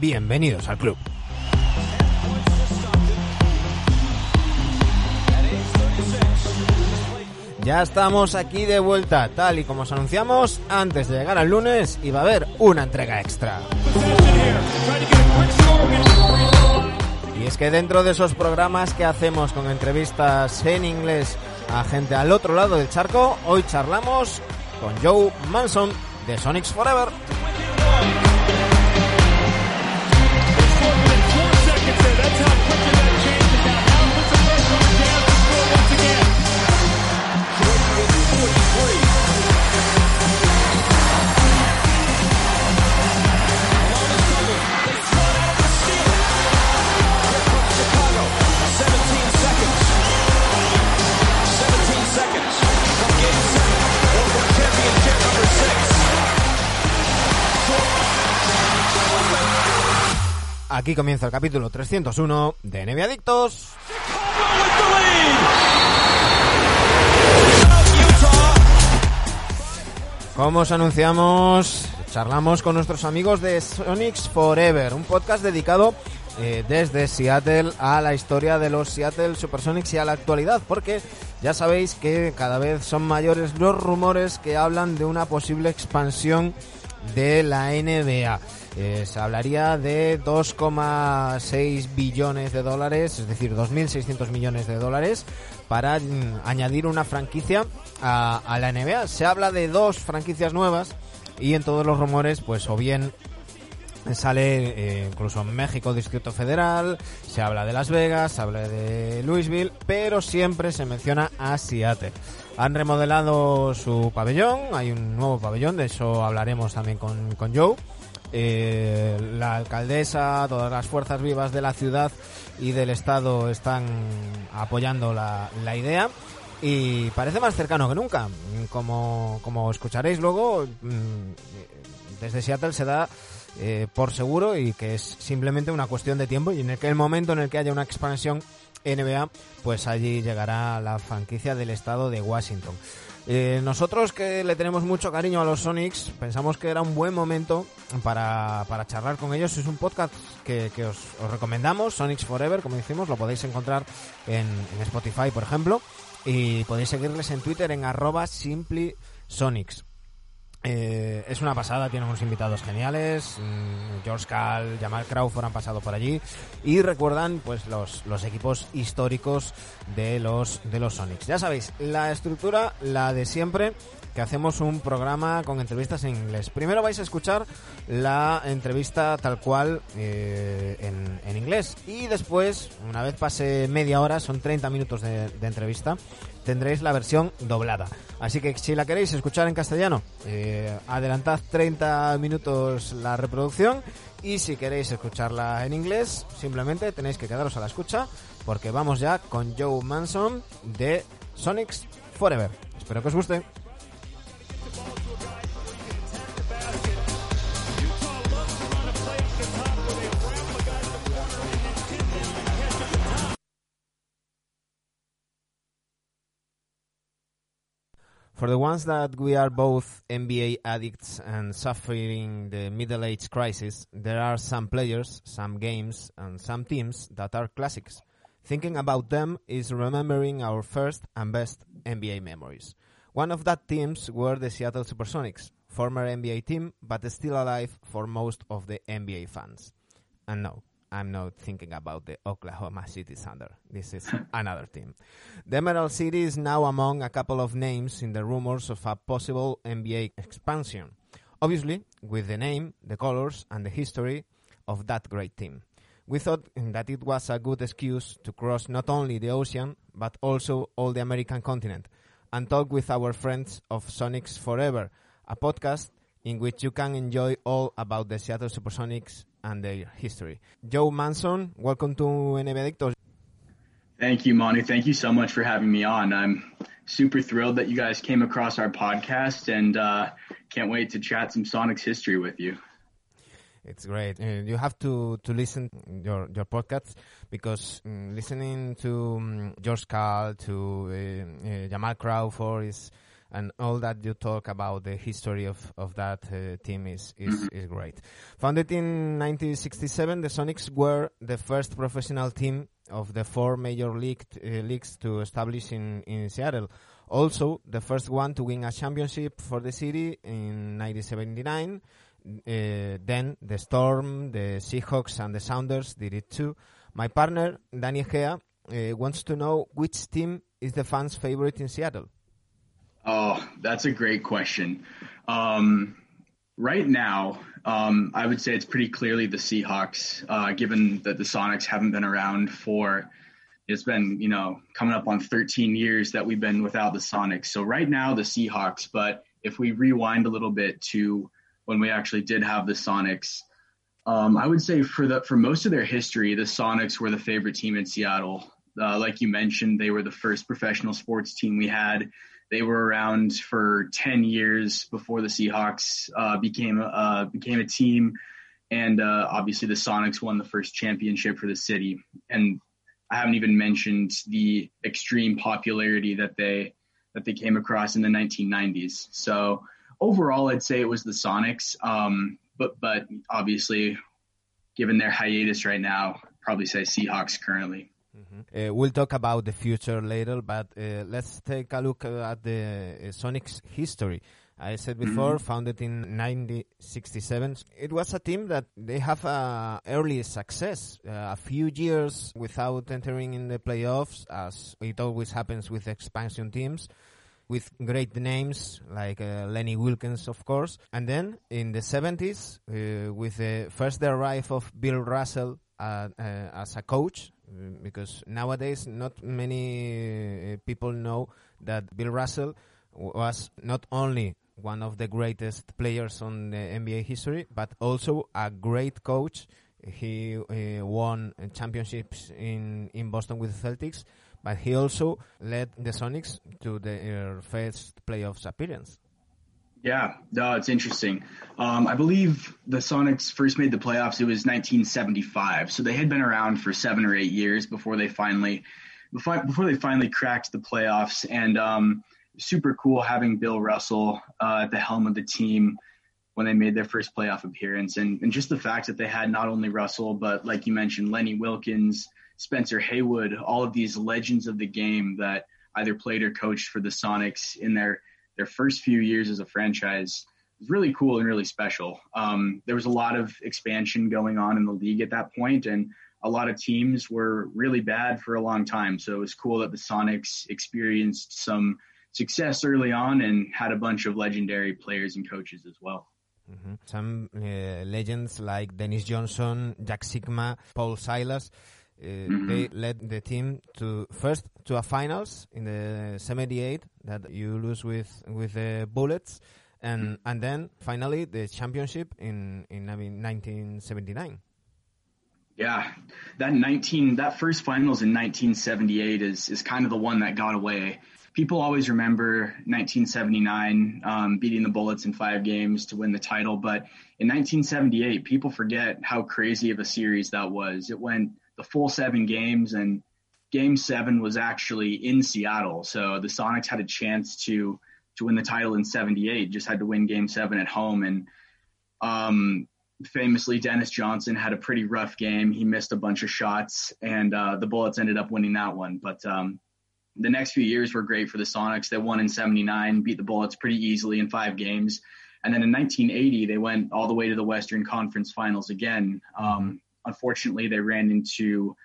bienvenidos al club. Ya estamos aquí de vuelta, tal y como os anunciamos, antes de llegar al lunes iba a haber una entrega extra. Y es que dentro de esos programas que hacemos con entrevistas en inglés a gente al otro lado del charco, hoy charlamos con Joe Manson de Sonics Forever. Aquí comienza el capítulo 301 de NBA Adictos. Como os anunciamos, charlamos con nuestros amigos de Sonics Forever, un podcast dedicado eh, desde Seattle a la historia de los Seattle Supersonics y a la actualidad, porque ya sabéis que cada vez son mayores los rumores que hablan de una posible expansión de la NBA. Eh, se hablaría de 2,6 billones de dólares, es decir, 2.600 millones de dólares, para mm, añadir una franquicia a, la NBA. Se habla de dos franquicias nuevas y en todos los rumores, pues o bien sale eh, incluso en México Distrito Federal, se habla de Las Vegas, se habla de Louisville, pero siempre se menciona a Seattle. Han remodelado su pabellón, hay un nuevo pabellón, de eso hablaremos también con Joe. Eh, la alcaldesa, todas las fuerzas vivas de la ciudad y del estado están apoyando la, idea y parece más cercano que nunca. Como, como escucharéis luego, mm, desde Seattle se da eh, por seguro y que es simplemente una cuestión de tiempo y en el momento en el que haya una expansión NBA, pues allí llegará la franquicia del estado de Washington. Eh, nosotros que le tenemos mucho cariño a los Sonics, pensamos que era un buen momento para, para charlar con ellos. Es un podcast que, que os, os, recomendamos, Sonics Forever, como decimos, lo podéis encontrar en, en Spotify, por ejemplo, y podéis seguirles en Twitter en arroba simplysonics. Eh, es una pasada, tienen unos invitados geniales. Mm, George Cal, Jamal Crawford han pasado por allí y recuerdan pues los, los equipos históricos de los de los Sonics. Ya sabéis, la estructura, la de siempre, hacemos un programa con entrevistas en inglés. Primero vais a escuchar la entrevista tal cual eh, en, inglés y después, una vez pase media hora, son 30 minutos de, de entrevista, tendréis la versión doblada. Así que si la queréis escuchar en castellano, eh, adelantad 30 minutos la reproducción y si queréis escucharla en inglés, simplemente tenéis que quedaros a la escucha porque vamos ya con Joe Manson de Sonics Forever. Espero que os guste. For the ones that we are both NBA addicts and suffering the middle age crisis, there are some players, some games, and some teams that are classics. Thinking about them is remembering our first and best NBA memories. One of that teams were the Seattle Supersonics, former NBA team, but still alive for most of the NBA fans. And no, I'm not thinking about the Oklahoma City Thunder. This is another team. The Emerald City is now among a couple of names in the rumors of a possible NBA expansion. Obviously, with the name, the colors, and the history of that great team. We thought that it was a good excuse to cross not only the ocean, but also all the American continent and talk with our friends of Sonics Forever, a podcast in which you can enjoy all about the Seattle Supersonics and their history. Joe Manson, welcome to NBA Adictos. Thank you, Manu. Thank you so much for having me on. I'm super thrilled that you guys came across our podcast and uh, can't wait to chat some Sonics history with you. It's great. Uh, you have to, to listen your your podcast because um, listening to um, George Karl to uh, Jamal Crawford is and all that you talk about the history of, of that uh, team is, is, mm-hmm. is great. Founded in 1967, the Sonics were the first professional team of the four major league, uh, leagues to establish in, in Seattle. Also, the first one to win a championship for the city in 1979. Uh, then the Storm, the Seahawks, and the Sounders did it too. My partner, Danny Gea, uh, wants to know which team is the fans' favorite in Seattle. Oh, that's a great question. Um, right now, um, I would say it's pretty clearly the Seahawks, uh, given that the Sonics haven't been around for, it's been, you know, coming up on 13 years that we've been without the Sonics. So right now, the Seahawks, but if we rewind a little bit to when we actually did have the Sonics, um, I would say for the for most of their history, the Sonics were the favorite team in Seattle. Uh, like you mentioned, they were the first professional sports team we had. They were around for 10 years before the Seahawks uh, became uh, became a team, and uh, obviously the Sonics won the first championship for the city. And I haven't even mentioned the extreme popularity that they that they came across in the 1990s. So overall, I'd say it was the Sonics. Um, but but obviously, given their hiatus right now, probably say Seahawks currently. Mm-hmm. Uh, we'll talk about the future later, but uh, let's take a look at the uh, Sonics history. I said before, mm-hmm. founded in 1967. It was a team that they have a early success, uh, a few years without entering in the playoffs, as it always happens with expansion teams, with great names like uh, Lenny Wilkens, of course. And then in the 70s, uh, with the first arrival of Bill Russell as a coach, Mm, because nowadays not many uh, people know that Bill Russell was not only one of the greatest players on the NBA history, but also a great coach. He uh, won championships in, in Boston with the Celtics, but he also led the Sonics to their first playoffs appearance. Yeah, no, it's interesting. Um, I believe the Sonics first made the playoffs. It was 1975, so they had been around for seven or eight years before they finally, before, before they finally cracked the playoffs. And um, super cool having Bill Russell uh, at the helm of the team when they made their first playoff appearance, and and just the fact that they had not only Russell, but like you mentioned, Lenny Wilkens, Spencer Haywood, all of these legends of the game that either played or coached for the Sonics in their their first few years as a franchise was really cool and really special. Um, there was a lot of expansion going on in the league at that point, and a lot of teams were really bad for a long time. So it was cool that the Sonics experienced some success early on and had a bunch of legendary players and coaches as well. Mm-hmm. Some uh, legends like Dennis Johnson, Jack Sikma, Paul Silas uh, mm-hmm. They led the team to first to a finals in the 78 that you lose with with the Bullets, and mm-hmm. and then finally the championship in in I mean 1979. Yeah, that 19 that first finals in 1978 is is kind of the one that got away. People always remember 1979 um, beating the Bullets in five games to win the title, but in 1978, people forget how crazy of a series that was. It went the full seven games, and Game Seven was actually in Seattle. So the Sonics had a chance to to win the title in '78. Just had to win Game Seven at home, and um, famously, Dennis Johnson had a pretty rough game. He missed a bunch of shots, and uh, the Bullets ended up winning that one. But um, the next few years were great for the Sonics. They won in '79, beat the Bullets pretty easily in five games. And then in 1980, they went all the way to the Western Conference Finals again. Um, unfortunately, they ran into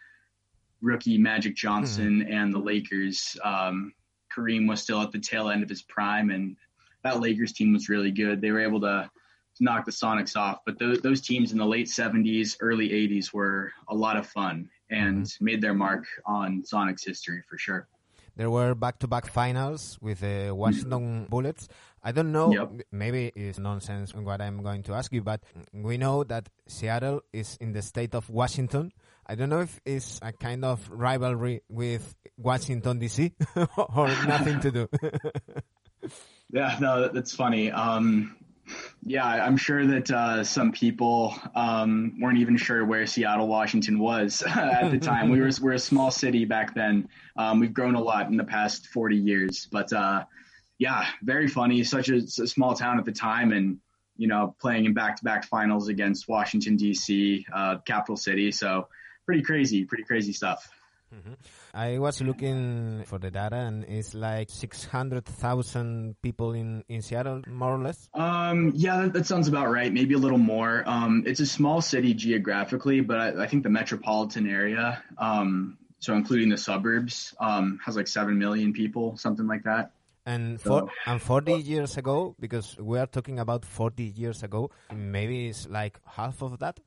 rookie Magic Johnson mm-hmm. and the Lakers. Um, Kareem was still at the tail end of his prime, and that Lakers team was really good. They were able to, to knock the Sonics off. But those, those teams in the late 70s, early 80s were a lot of fun and mm-hmm. made their mark on Sonics history for sure. There were back-to-back finals with the Washington Bullets. I don't know, yep. maybe it's nonsense what I'm going to ask you, but we know that Seattle is in the state of Washington. I don't know if it's a kind of rivalry with Washington DC or nothing to do. yeah, no, that's funny. Um, yeah, I'm sure that uh, some people um, weren't even sure where Seattle, Washington was at the time. we were we're a small city back then. Um, we've grown a lot in the past 40 years, but uh, yeah, very funny. Such a, a small town at the time, and you know, playing in back-to-back finals against Washington D.C., uh, capital city. So pretty crazy, pretty crazy stuff. Mm-hmm. I was looking for the data, and it's like six hundred thousand people in in Seattle, more or less. Um, yeah, that, that, sounds about right. Maybe a little more. Um, it's a small city geographically, but I, I think the metropolitan area, um, so including the suburbs, um, has like seven million people, something like that. And for, and 40 years ago, because we are talking about 40 years ago, maybe it's like half of that.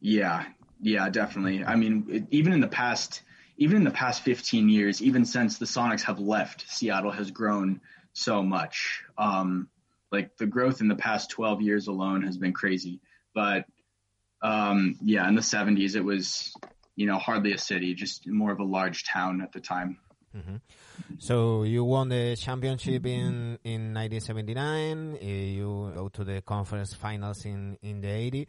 Yeah, yeah, definitely. I mean, it, even in the past, even in the past 15 years, even since the Sonics have left, Seattle has grown so much. Um, like the growth in the past 12 years alone has been crazy. But um, yeah, in the 70s, it was you know hardly a city, just more of a large town at the time. Mm-hmm. So you won the championship in in 1979. Eh, you go to the conference finals in in the 80.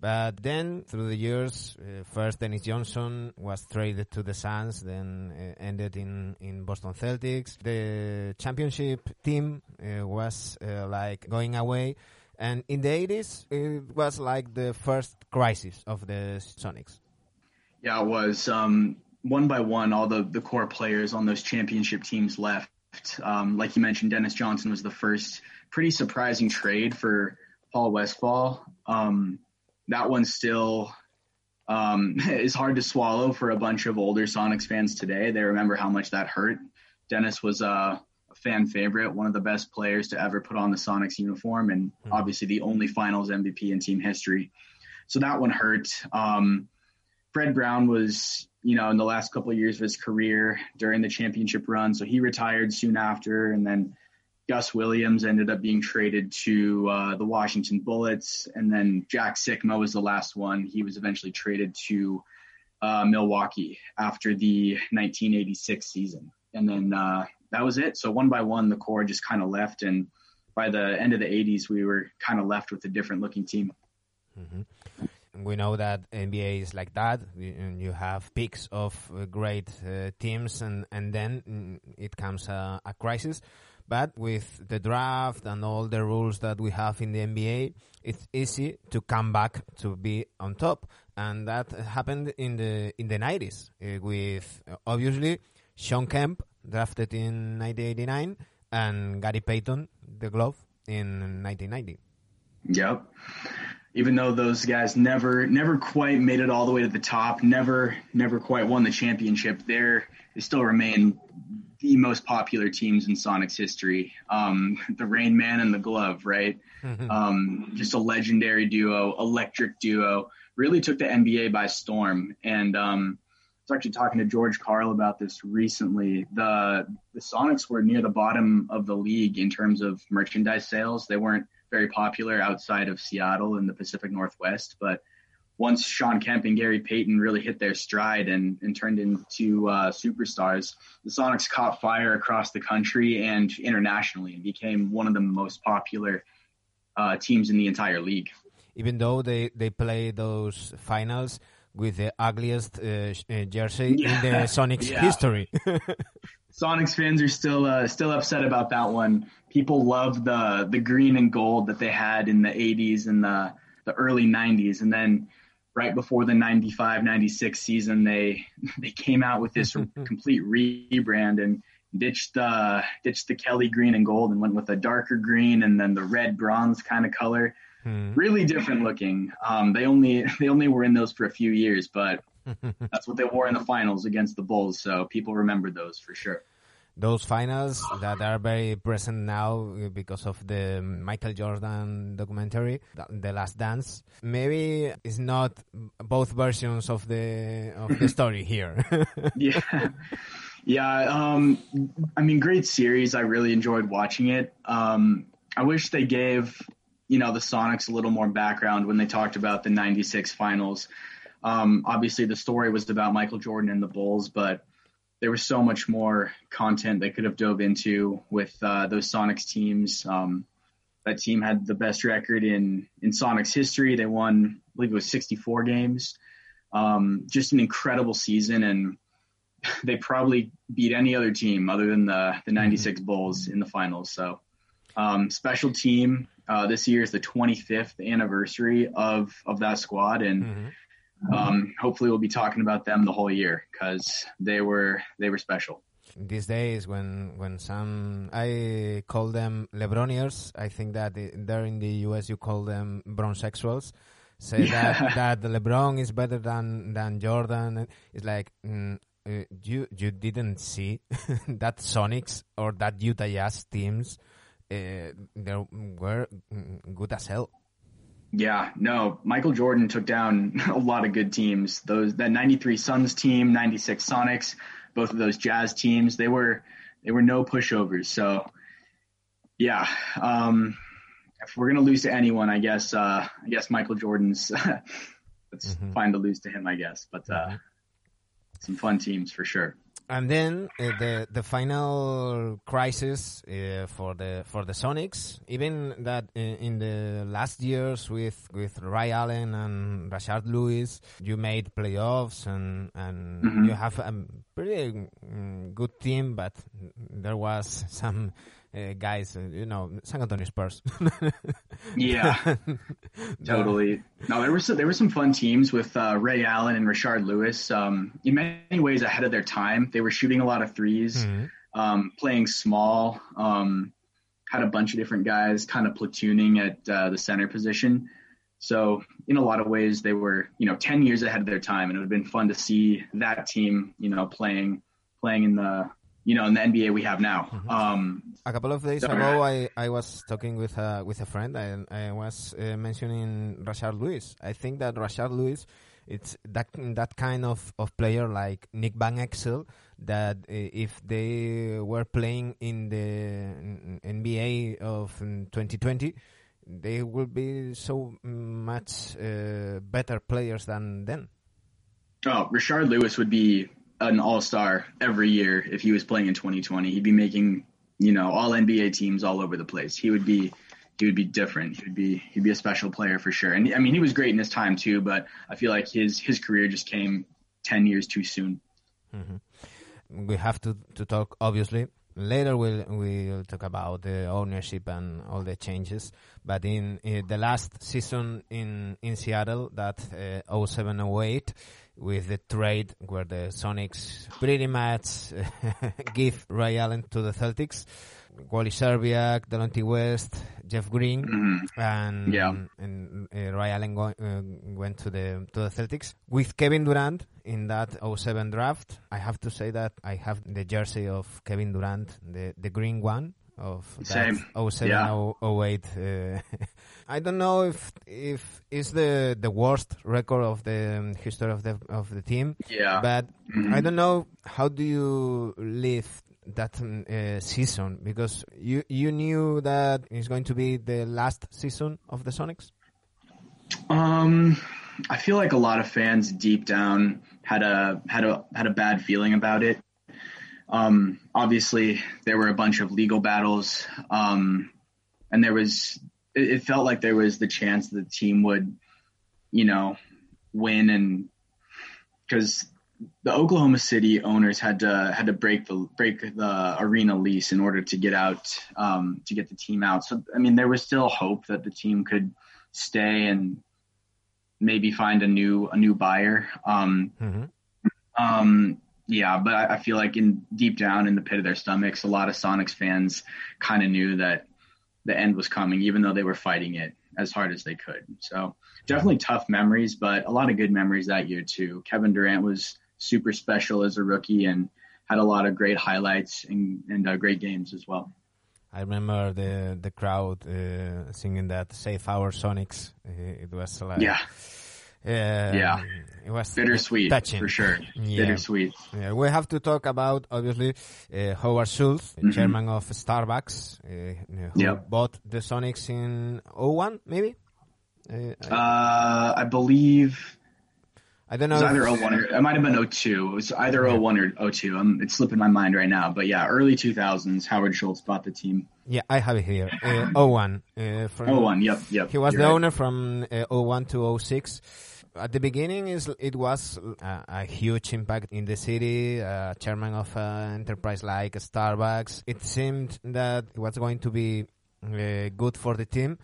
But then, through the years, uh, first Dennis Johnson was traded to the Suns, then uh, ended in, in Boston Celtics. The championship team uh, was like going away. And in the 80s, it was like the first crisis of the Sonics. Yeah, it was. Um, one by one, all the, the core players on those championship teams left. Um, like you mentioned, Dennis Johnson was the first pretty surprising trade for Paul Westphal. Um, that one still um, is hard to swallow for a bunch of older Sonics fans today. They remember how much that hurt. Dennis was a, a fan favorite, one of the best players to ever put on the Sonics uniform, and mm-hmm. obviously the only Finals MVP in team history. So that one hurt. Um, Fred Brown was you know, in the last couple of years of his career during the championship run. So he retired soon after, and then Gus Williams ended up being traded to uh, the Washington Bullets, and then Jack Sikma was the last one. He was eventually traded to uh, Milwaukee after the 1986 season, and then uh, that was it. So one by one, the core just kind of left, and by the end of the 80s, we were kind of left with a different looking team. Mm-hmm we know that NBA is like that. You have peaks of uh, great uh, teams, and and then mm, it comes a, a, crisis. But with the draft and all the rules that we have in the NBA, it's easy to come back to be on top, and that happened in the in the 90s uh, with uh, obviously Shawn Kemp drafted in 1989 and Gary Payton the glove in 1990. Yep even though those guys never never quite made it all the way to the top, never never quite won the championship, they're they still remain the most popular teams in Sonic's history. Um, the Rain Man and the Glove, right? Mm-hmm. Um, just a legendary duo, electric duo. Really took the NBA by storm. And um, I was actually talking to George Karl about this recently. The the Sonics were near the bottom of the league in terms of merchandise sales. They weren't very popular outside of Seattle in the Pacific Northwest. But once Shawn Kemp and Gary Payton really hit their stride and, and turned into uh, superstars, the Sonics caught fire across the country and internationally and became one of the most popular uh, teams in the entire league. Even though they, they play those finals with the ugliest uh, uh jersey yeah. in the Sonics yeah. history. Sonics fans are still uh, still upset about that one. People love the the green and gold that they had in the 80s and the the early 90s, and then right before the 95 96 season, they they came out with this complete rebrand and ditched the ditched the Kelly green and gold and went with a darker green and then the red bronze kind of color. Hmm. Really different looking. Um, they only they only were in those for a few years, but that's what they wore in the finals against the Bulls. So people remember those for sure. Those finals that are very present now because of the Michael Jordan documentary, The Last Dance. Maybe it's not both versions of the of the story here. yeah. Yeah, um, I mean, great series. I really enjoyed watching it. Um, I wish they gave, you know, the Sonics a little more background when they talked about the 96 finals. Um, obviously, the story was about Michael Jordan and the Bulls, but there was so much more content they could have dove into with uh, those Sonics teams. Um, that team had the best record in in Sonics history. They won, I believe it was 64 games. Um, just an incredible season, and they probably beat any other team other than the the '96 Bulls in the finals. So um, special team. Uh, this year is the 25th anniversary of of that squad, and Mm-hmm. Um, hopefully we'll be talking about them the whole year because they were they were special. these days when when some I call them Lebroniers, I think that there in the US you call them bronsexuals. Say Yeah. that that LeBron is better than than Jordan. It's like mm, uh, you you didn't see that Sonics or that Utah Jazz teams. Uh, they were mm, good as hell. Yeah, no, Michael Jordan took down a lot of good teams. Those that 93 Suns team, 96 Sonics, both of those Jazz teams, they were they were no pushovers. So yeah, um if we're going to lose to anyone, I guess uh I guess Michael Jordan's it's Mhm. fine to lose to him, I guess, but uh some fun teams for sure. And then uh, the the final crisis uh, for the for the Sonics, even that uh, in the last years with with Ray Allen and Rashard Lewis, you made playoffs and and Mhm. you have a pretty mm, good team, but there was some uh, guys, uh, you know, San Antonio Spurs. Yeah. Totally. No, there were some, there were some fun teams with uh, Ray Allen and Rashard Lewis. Um, in many ways ahead of their time. They were shooting a lot of 3s Mhm. um, playing small. Um, had a bunch of different guys kind of platooning at uh, the center position. So in a lot of ways, they were you know ten years ahead of their time, and it would have been fun to see that team you know playing playing in the you know in the NBA we have now. Um, A couple of days Sorry. ago, I, I was talking with a with a friend, and I was uh, mentioning Rashard Lewis. I think that Rashard Lewis, it's that that kind of, of player like Nick Van Exel that uh, if they were playing in the NBA of mm, 2020, they would be so much uh, better players than then. Oh, Rashard Lewis would be an all star every year if he was playing in 2020. He'd be making, you know, all NBA teams all over the place. He would be, he would be different. He would be, he'd be a special player for sure. And I mean, he was great in his time too, but I feel like his his career just came 10 years too soon. we have to to talk obviously later we'll we'll talk about the ownership and all the changes but in, in the last season in in Seattle that uh, 07 08 with the trade where the Sonics pretty much give Ray Allen to the Celtics Wally Szczerbiak, Delonte West, Jeff Green, Mhm. and Yeah. and uh, Ray Allen go, uh, went to the to the Celtics with Kevin Durant in that 07 draft. I have to say that I have the jersey of Kevin Durant, the the green one of Same. 07 Yeah. 08. Uh, I don't know if if it's the the worst record of the um, history of the of the team, Yeah. but Mhm. I don't know how do you live that um, uh, season because you you knew that it's going to be the last season of the Sonics. Um, I feel like a lot of fans deep down had a had a had a bad feeling about it. Um, obviously, there were a bunch of legal battles, um, and there was it, it felt like there was the chance that the team would, you know, win and because the Oklahoma City owners had to had to break the break the arena lease in order to get out um, to get the team out. So I mean, there was still hope that the team could stay and maybe find a new a new buyer. Um, Mm-hmm. um, yeah, but I, I feel like in deep down in the pit of their stomachs, a lot of Sonics fans kind of knew that the end was coming, even though they were fighting it as hard as they could. So definitely tough memories, but a lot of good memories that year too. Kevin Durant was super special as a rookie and had a lot of great highlights and, and uh, great games as well. I remember the the crowd uh, singing that "Save Our Sonics." It was like Yeah, Yeah. it was bittersweet touching for sure. Yeah. Bittersweet. Yeah, we have to talk about obviously uh, Howard Schultz, Mhm. chairman of Starbucks, uh, who Yep. bought the Sonics in 01, maybe. Uh, I, Uh, I believe I don't It know. was either if- 01 or it might have been 02. It was either 01 or 02. Um, it's slipping my mind right now. But yeah, early 2000s, Howard Schultz bought the team. yeah, I have it here. Uh, 01. Uh, from, 01, yep, yep. He was the right. owner from uh, 01 to 06. at the beginning, is it was a, a, huge impact in the city. Uh, chairman of an enterprise like Starbucks. It seemed that it was going to be uh, good for the team,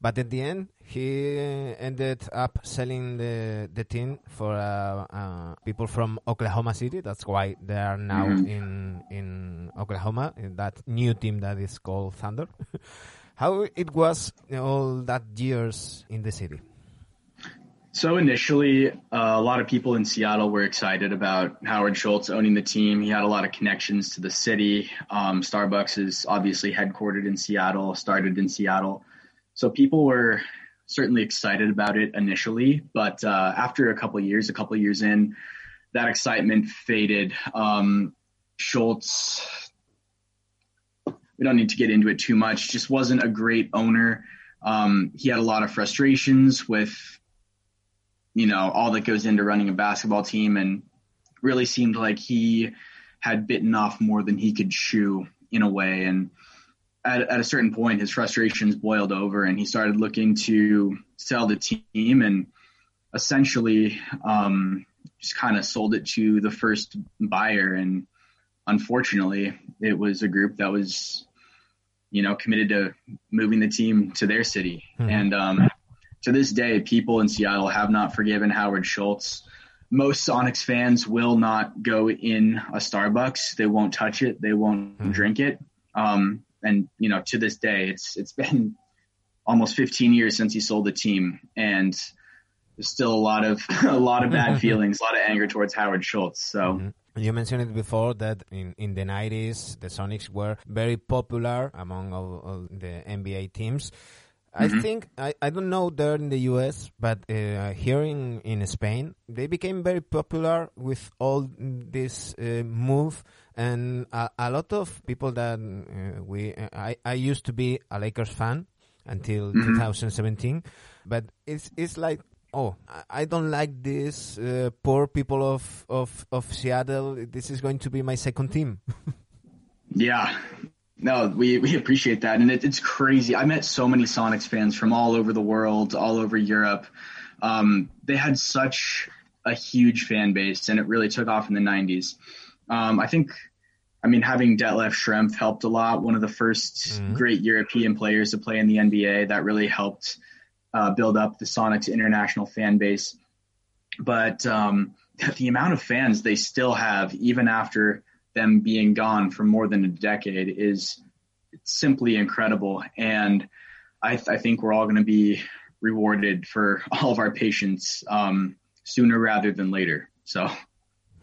but at the end, he ended up selling the the team for uh, uh, people from Oklahoma City. That's why they are now mm-hmm. in in Oklahoma. In that new team that is called Thunder. How it was all that years in the city? So initially, uh, a lot of people in Seattle were excited about Howard Schultz owning the team. He had a lot of connections to the city. Um, Starbucks is obviously headquartered in Seattle, started in Seattle. So people were certainly excited about it initially, but uh, after a couple years, a couple years in, that excitement faded. Um, Schultz, we don't need to get into it too much, just wasn't a great owner. Um, he had a lot of frustrations with you know, all that goes into running a basketball team and really seemed like he had bitten off more than he could chew in a way. And at, at a certain point, his frustrations boiled over and he started looking to sell the team and essentially um, just kind of sold it to the first buyer. And unfortunately, it was a group that was, you know, committed to moving the team to their city. Mm-hmm. And um, to this day, people in Seattle have not forgiven Howard Schultz. Most Sonics fans will not go in a Starbucks. They won't touch it. They won't mm-hmm. drink it. Um, and you know, to this day, it's it's been almost 15 years since he sold the team, and there's still a lot of a lot of bad feelings, a lot of anger towards Howard Schultz. So. Mm-hmm. You mentioned it before that in, in the 90s, the Sonics were very popular among all, all the NBA teams. Mm-hmm. I think I, I don't know there in the U.S., but uh, here in, in Spain, they became very popular with all this uh, move, and a, a, lot of people that uh, we I, I used to be a Lakers fan until mm-hmm. 2017, but it's it's like oh I don't like this uh, poor people of, of of Seattle. This is going to be my second team. yeah, no, we, we appreciate that. And it, it's crazy. I met so many Sonics fans from all over the world, all over Europe. Um, they had such a huge fan base and it really took off in the 90s. Um, I think, I mean, having Detlef Schrempf helped a lot. One of the 1st mm-hmm. great European players to play in the NBA that really helped uh, build up the Sonics international fan base. But um, the amount of fans they still have, even after them being gone for more than a decade is simply incredible. And I, th- I think we're all going to be rewarded for all of our patience um, sooner rather than later. So.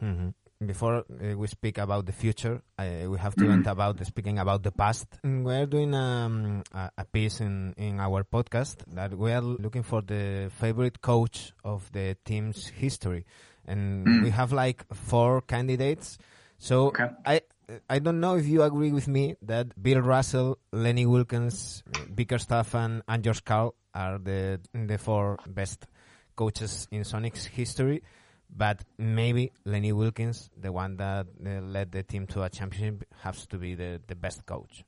Mm-hmm. Before uh, we speak about the future, uh, we have to mm-hmm. end about speaking about the past. We're doing um, a, a, piece in, in our podcast that we are looking for the favorite coach of the team's history, and mm-hmm. we have like four candidates so okay. I I don't know if you agree with me that Bill Russell, Lenny Wilkens, Bickerstaff, and, and George Karl are the the four best coaches in Sonic's history. But maybe Lenny Wilkens, the one that uh, led the team to a championship, has to be the, the best coach.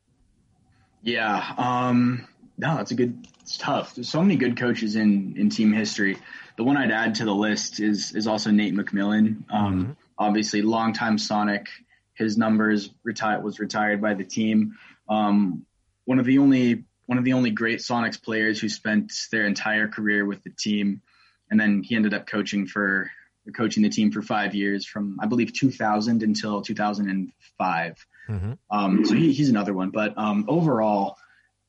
Yeah, um, no, it's a good. It's tough. There's so many good coaches in in team history. The one I'd add to the list is is also Nate McMillan. Um, mm-hmm obviously longtime Sonic. His numbers retired was retired by the team. Um, one of the only one of the only great Sonics players who spent their entire career with the team, and then he ended up coaching for coaching the team for five years, from I believe 2000 until 2005. Mm-hmm. Um, so he, he's another one. But um, overall,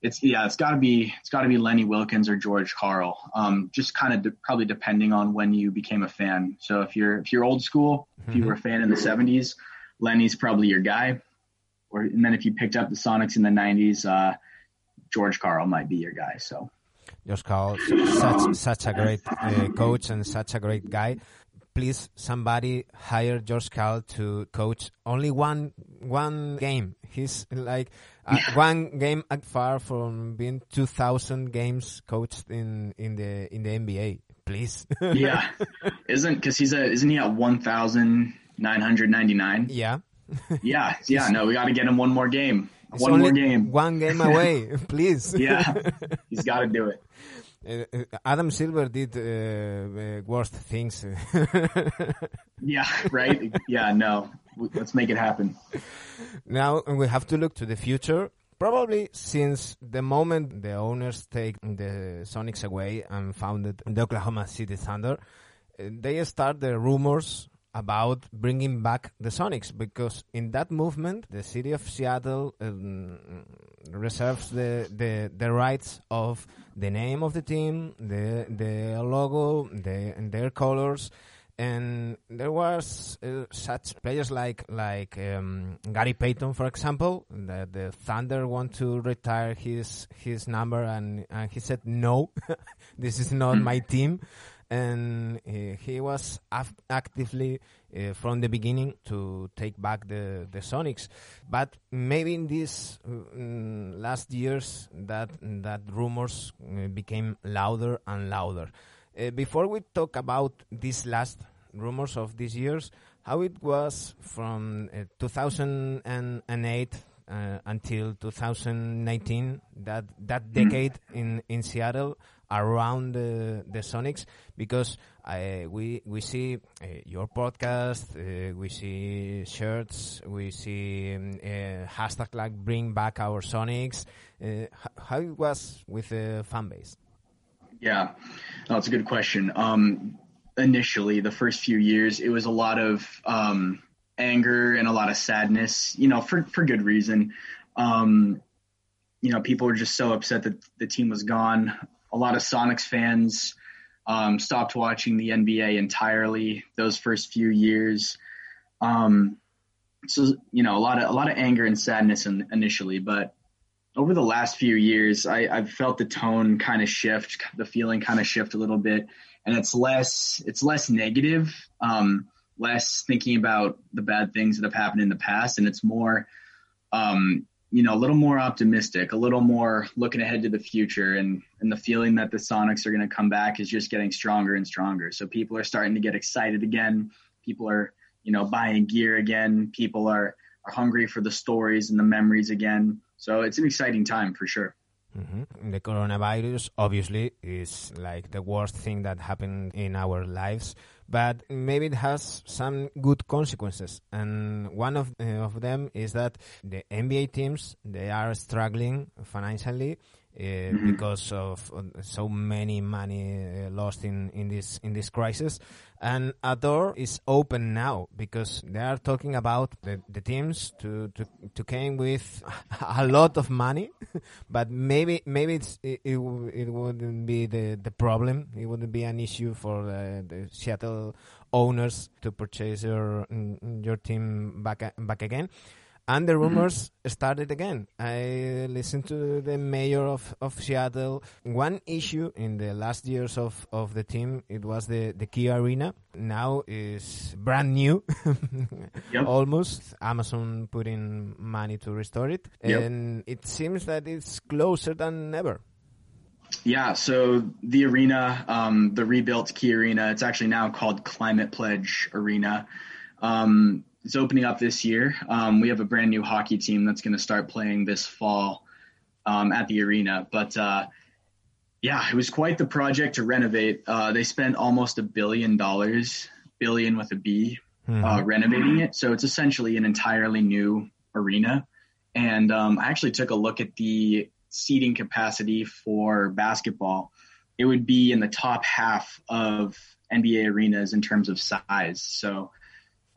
it's yeah, it's got to be it's got to be Lenny Wilkens or George Karl. Um, just kind of de- probably depending on when you became a fan. So if you're if you're old school, if you were a mm-hmm. fan in the '70s, Lenny's probably your guy. Or and then if you picked up the Sonics in the '90s, uh, George Karl might be your guy. So. George Karl, such such a great uh, coach and such a great guy please somebody hire George Karl to coach only one one game. He's like uh, one game far from being 2000 games coached in in the in the NBA. Please. yeah. Isn't because he's a isn't he at 1999? Yeah. yeah. Yeah, no, we got to get him one more game. one more game. One game away, please. yeah. He's got to do it. Uh, Adam Silver did uh, worst things. yeah, right. Yeah, no. Let's make it happen. Now we have to look to the future. Probably since the moment the owners take the Sonics away and founded the Oklahoma City Thunder, they start the rumors about bringing back the Sonics because in that movement, the city of Seattle um, reserves the, the the rights of the name of the team, the the logo, the their colors, and there was uh, such players like like um, Gary Payton, for example, that the Thunder want to retire his his number, and and he said no, this is not my team. And uh, he was actively uh, from the beginning to take back the, the Sonics. But maybe in these mm, last years, that that rumors uh, became louder and louder. Uh, before we talk about these last rumors of these years, how it was from uh, 2008 uh, until 2019, that that decade in in Seattle around the, the Sonics because we we see uh, your podcast, uh, we see shirts, we see um, uh, hashtag like bring back our Sonics. How it was with the fan base? Yeah, that's a good question. Um, initially, the first few years, it was a lot of um, anger and a lot of sadness. You know, for for good reason. Um, you know, people were just so upset that the team was gone a lot of Sonics fans um, stopped watching the NBA entirely those first few years. Um, so you know a lot of a lot of anger and sadness in, initially, but over the last few years, I, have felt the tone kind of shift, the feeling kind of shift a little bit, and it's less it's less negative, um, less thinking about the bad things that have happened in the past, and it's more um, you know, a little more optimistic, a little more looking ahead to the future, and and the feeling that the Sonics are going to come back is just getting stronger and stronger. So people are starting to get excited again. People are, you know, buying gear again. People are are hungry for the stories and the memories again. So it's an exciting time for sure. Mm-hmm. The coronavirus obviously is like the worst thing that happened in our lives, but maybe it has some good consequences. And one of, uh, of them is that the NBA teams they are struggling financially uh, because of uh, so many money uh, lost in, in this in this crisis. And a door is open now because they are talking about the, the teams to, to to came with a lot of money, but maybe maybe it's, it, it, it wouldn't be the, the problem. It wouldn't be an issue for uh, the Seattle owners to purchase your your team back back again and the mm-hmm. rumors started again. I listened to the mayor of, of Seattle. One issue in the last years of, of the team, it was the, the Key Arena. Now is brand new, yep. almost. Amazon put in money to restore it. Yep. And it seems that it's closer than ever. Yeah, so the arena, um, the rebuilt Key Arena, it's actually now called Climate Pledge Arena. Um, it's opening up this year. Um, we have a brand new hockey team that's going to start playing this fall um, at the arena. But uh, yeah, it was quite the project to renovate. Uh, they spent almost a billion dollars, billion with a B, mm-hmm. uh, renovating it. So it's essentially an entirely new arena. And um, I actually took a look at the seating capacity for basketball. It would be in the top half of NBA arenas in terms of size. So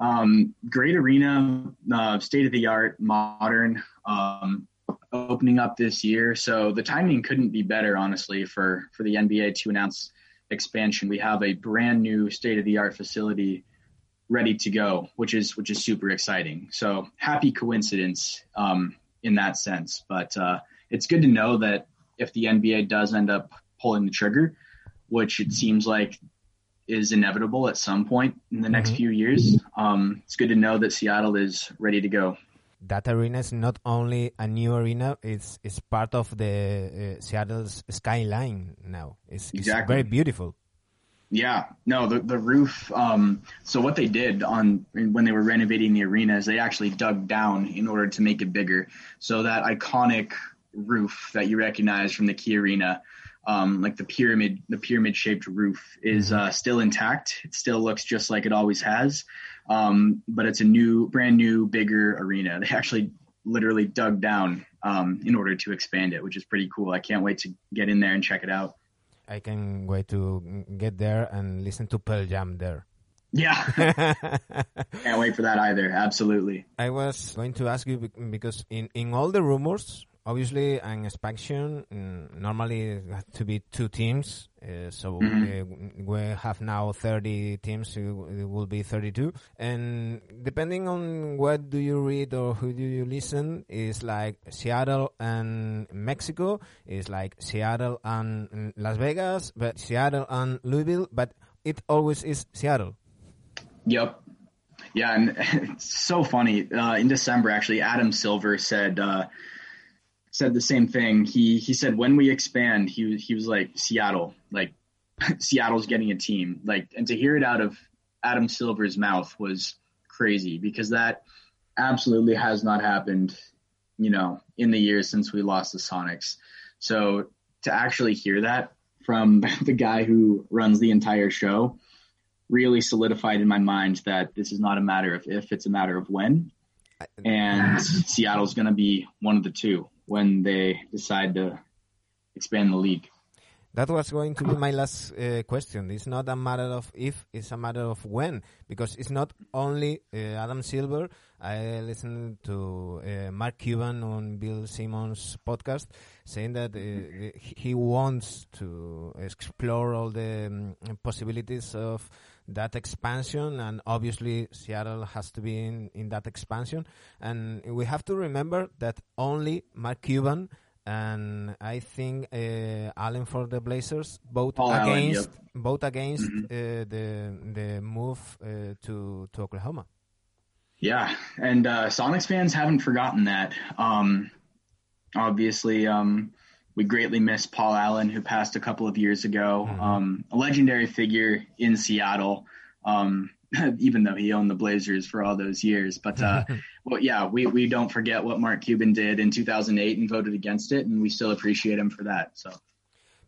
um, great arena, uh, state of the art, modern, um, opening up this year. So the timing couldn't be better, honestly, for for the NBA to announce expansion. We have a brand new state of the art facility ready to go, which is which is super exciting. So happy coincidence um, in that sense. But uh, it's good to know that if the NBA does end up pulling the trigger, which it seems like is inevitable at some point in the next mm-hmm. few years. Um, it's good to know that Seattle is ready to go. That arena is not only a new arena; it's it's part of the uh, Seattle's skyline now. It's, exactly. it's very beautiful. Yeah, no, the the roof. Um, so what they did on when they were renovating the arena is they actually dug down in order to make it bigger. So that iconic roof that you recognize from the Key Arena um, like the pyramid, the pyramid shaped roof is uh, still intact. It still looks just like it always has. Um, but it's a new, brand new, bigger arena. They actually literally dug down um, in order to expand it, which is pretty cool. I can't wait to get in there and check it out. I can wait to get there and listen to Pearl Jam there. Yeah. Can't wait for that either. Absolutely. I was going to ask you because in, in all the rumors, obviously an expansion mm, normally to be two teams uh, so mm-hmm. we, we have now 30 teams it will be 32 and depending on what do you read or who do you listen is like seattle and mexico is like seattle and las vegas but seattle and louisville but it always is seattle. Yep yeah and it's so funny uh, in december actually adam silver said uh, said the same thing. He he said when we expand, he he was like Seattle, like Seattle's getting a team, like and to hear it out of Adam Silver's mouth was crazy because that absolutely has not happened, you know, in the years since we lost the Sonics. So to actually hear that from the guy who runs the entire show really solidified in my mind that this is not a matter of if, it's a matter of when. And Seattle's going to be one of the two when they decide to expand the league. That was going to be my last uh, question. It's not a matter of if, it's a matter of when, because it's not only uh, Adam Silver. I listened to uh, Mark Cuban on Bill Simmons' podcast saying that uh, he wants to explore all the um, possibilities of that expansion, and obviously Seattle has to be in, in that expansion. And we have to remember that only Mark Cuban and I think uh, Allen for the Blazers both Paul against Allen, yep. vote against Mhm. uh, the the move uh, to to Oklahoma. Yeah, and uh, Sonics fans haven't forgotten that. Um, obviously, um, we greatly miss Paul Allen, who passed a couple of years ago. Mhm. Um, a legendary figure in Seattle, um, even though he owned the Blazers for all those years. But uh, well, yeah, we we don't forget what Mark Cuban did in 2008 and voted against it, and we still appreciate him for that. So.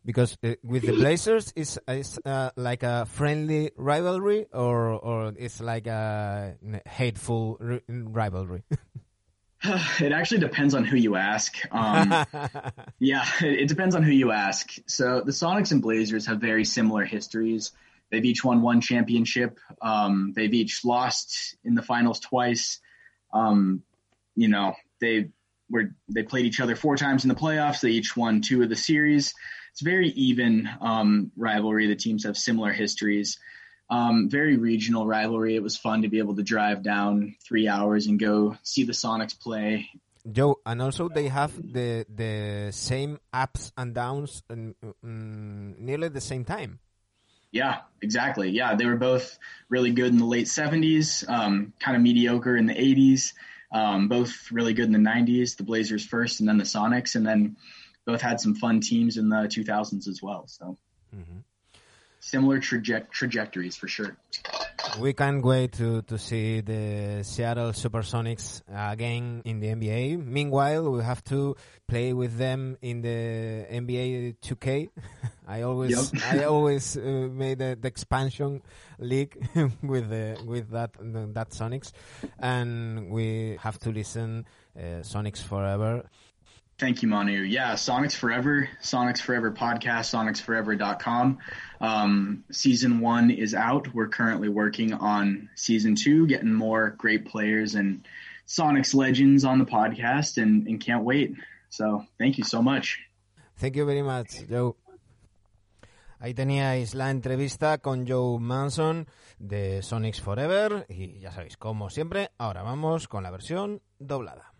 Because uh, with the Blazers, it's, it's uh, like a friendly rivalry, or or it's like a hateful ri- rivalry. It actually depends on who you ask. Um, yeah, it, it depends on who you ask. So the Sonics and Blazers have very similar histories. They've each won one championship. Um, they've each lost in the finals twice. Um, you know, they were they played each other four times in the playoffs. They each won two of the series. It's very even um, rivalry. The teams have similar histories. Um, very regional rivalry. It was fun to be able to drive down three hours and go see the Sonics play. Joe, and also they have the the same ups and downs, and mm, nearly the same time. Yeah, exactly. Yeah, they were both really good in the late 70s, um, kind of mediocre in the 80s, um, both really good in the 90s, the Blazers first and then the Sonics, and then both had some fun teams in the 2000s as well. So similar traje- trajectories for sure. We can't wait to, to see the Seattle Supersonics again in the NBA. Meanwhile, we have to play with them in the NBA 2K. I always Yep. I always uh, made the, the expansion league with the with that that Sonics, and we have to listen uh, Sonics forever. Thank you, Manu. Yeah, Sonics Forever, Sonics Forever podcast, sonicsforever.com. Um, season one is out. We're currently working on season two, getting more great players and Sonics legends on the podcast, and, and can't wait. So thank you so much. Thank you very much, Joe. Ahí teníais la entrevista con Joe Manson de Sonics Forever y ya sabéis, como siempre, ahora vamos con la versión doblada.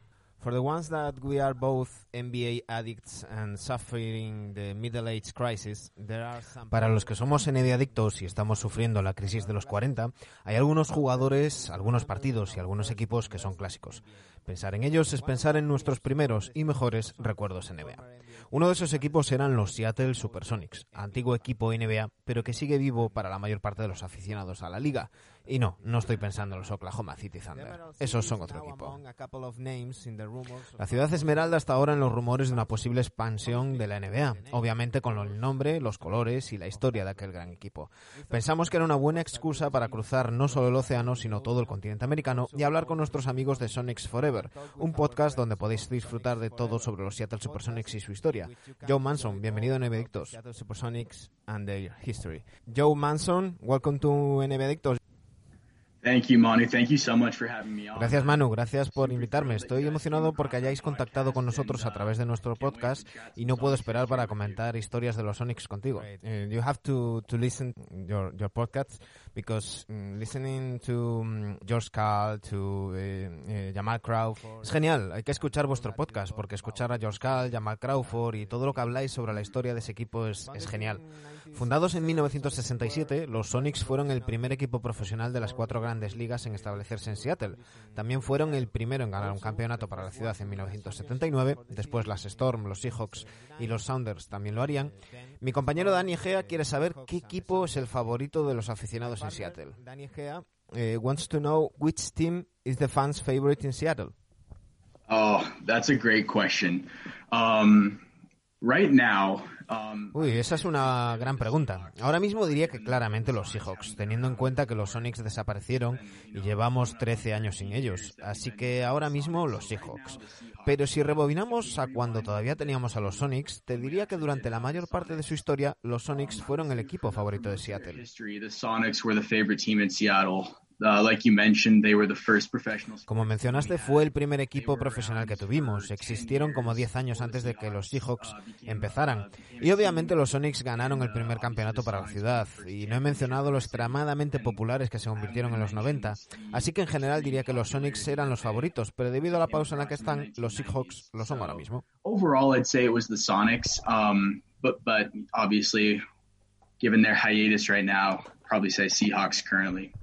For the ones that we are both NBA addicts and suffering the middle age crisis, there are some... Para los que somos NBA adictos y estamos sufriendo la crisis de los 40, hay algunos jugadores, algunos partidos y algunos equipos que son clásicos. Pensar en ellos es pensar en nuestros primeros y mejores recuerdos NBA. Uno de esos equipos eran los Seattle Supersonics, antiguo equipo NBA, pero que sigue vivo para la mayor parte de los aficionados a la liga. Y no, no estoy pensando en los Oklahoma City Thunder. Esos son otro equipo. La ciudad Esmeralda está ahora en los rumores de una posible expansión de la NBA, obviamente con el nombre, los colores y la historia de aquel gran equipo. Pensamos que era una buena excusa para cruzar no solo el océano, sino todo el continente americano y hablar con nuestros amigos de Sonics Forever, un podcast donde podéis disfrutar de todo sobre los Seattle Supersonics y su historia. Joe Manson, bienvenido a NBA Seattle Supersonics and their history. Joe Manson, welcome to NBA Gracias Manu, gracias por invitarme. Estoy emocionado porque hayáis contactado con nosotros a través de nuestro podcast y no puedo esperar para comentar historias de los Sonics contigo. Uh, you have to to listen your your podcast because mm, listening to mm, George Carl, to eh, eh, Jamal Crawford es genial. Hay que escuchar vuestro podcast porque escuchar a George Carl, Jamal Crawford y todo lo que habláis sobre la historia de ese equipo es, es genial. Fundados en 1967, los Sonics fueron el primer equipo profesional de las cuatro grandes ligas en establecerse en Seattle. También fueron el primero en ganar un campeonato para la ciudad en 1979. Después las Storm, los Seahawks y los Sounders también lo harían. Mi compañero Dani Gea quiere saber qué equipo es el favorito de los aficionados en Seattle. Dani Gea eh, wants to know which team is the fans' favorite in Seattle. Oh, that's a great question. Um, right now, Uy, esa es una gran pregunta. Ahora mismo diría que claramente los Seahawks, teniendo en cuenta que los Sonics desaparecieron y llevamos 13 años sin ellos. Así que ahora mismo los Seahawks. Pero si rebobinamos a cuando todavía teníamos a los Sonics, te diría que durante la mayor parte de su historia, los Sonics fueron el equipo favorito de Seattle. Como mencionaste, fue el primer equipo profesional que tuvimos. Existieron como 10 años antes de que los Seahawks empezaran. Y obviamente los Sonics ganaron el primer campeonato para la ciudad. Y no he mencionado lo extremadamente populares que se convirtieron en los 90. Así que en general diría que los Sonics eran los favoritos, pero debido a la pausa en la que están, los Seahawks lo son ahora mismo. Overall, I'd say it was the Sonics, um, but, but obviously, given their hiatus right now, probably say Seahawks currently.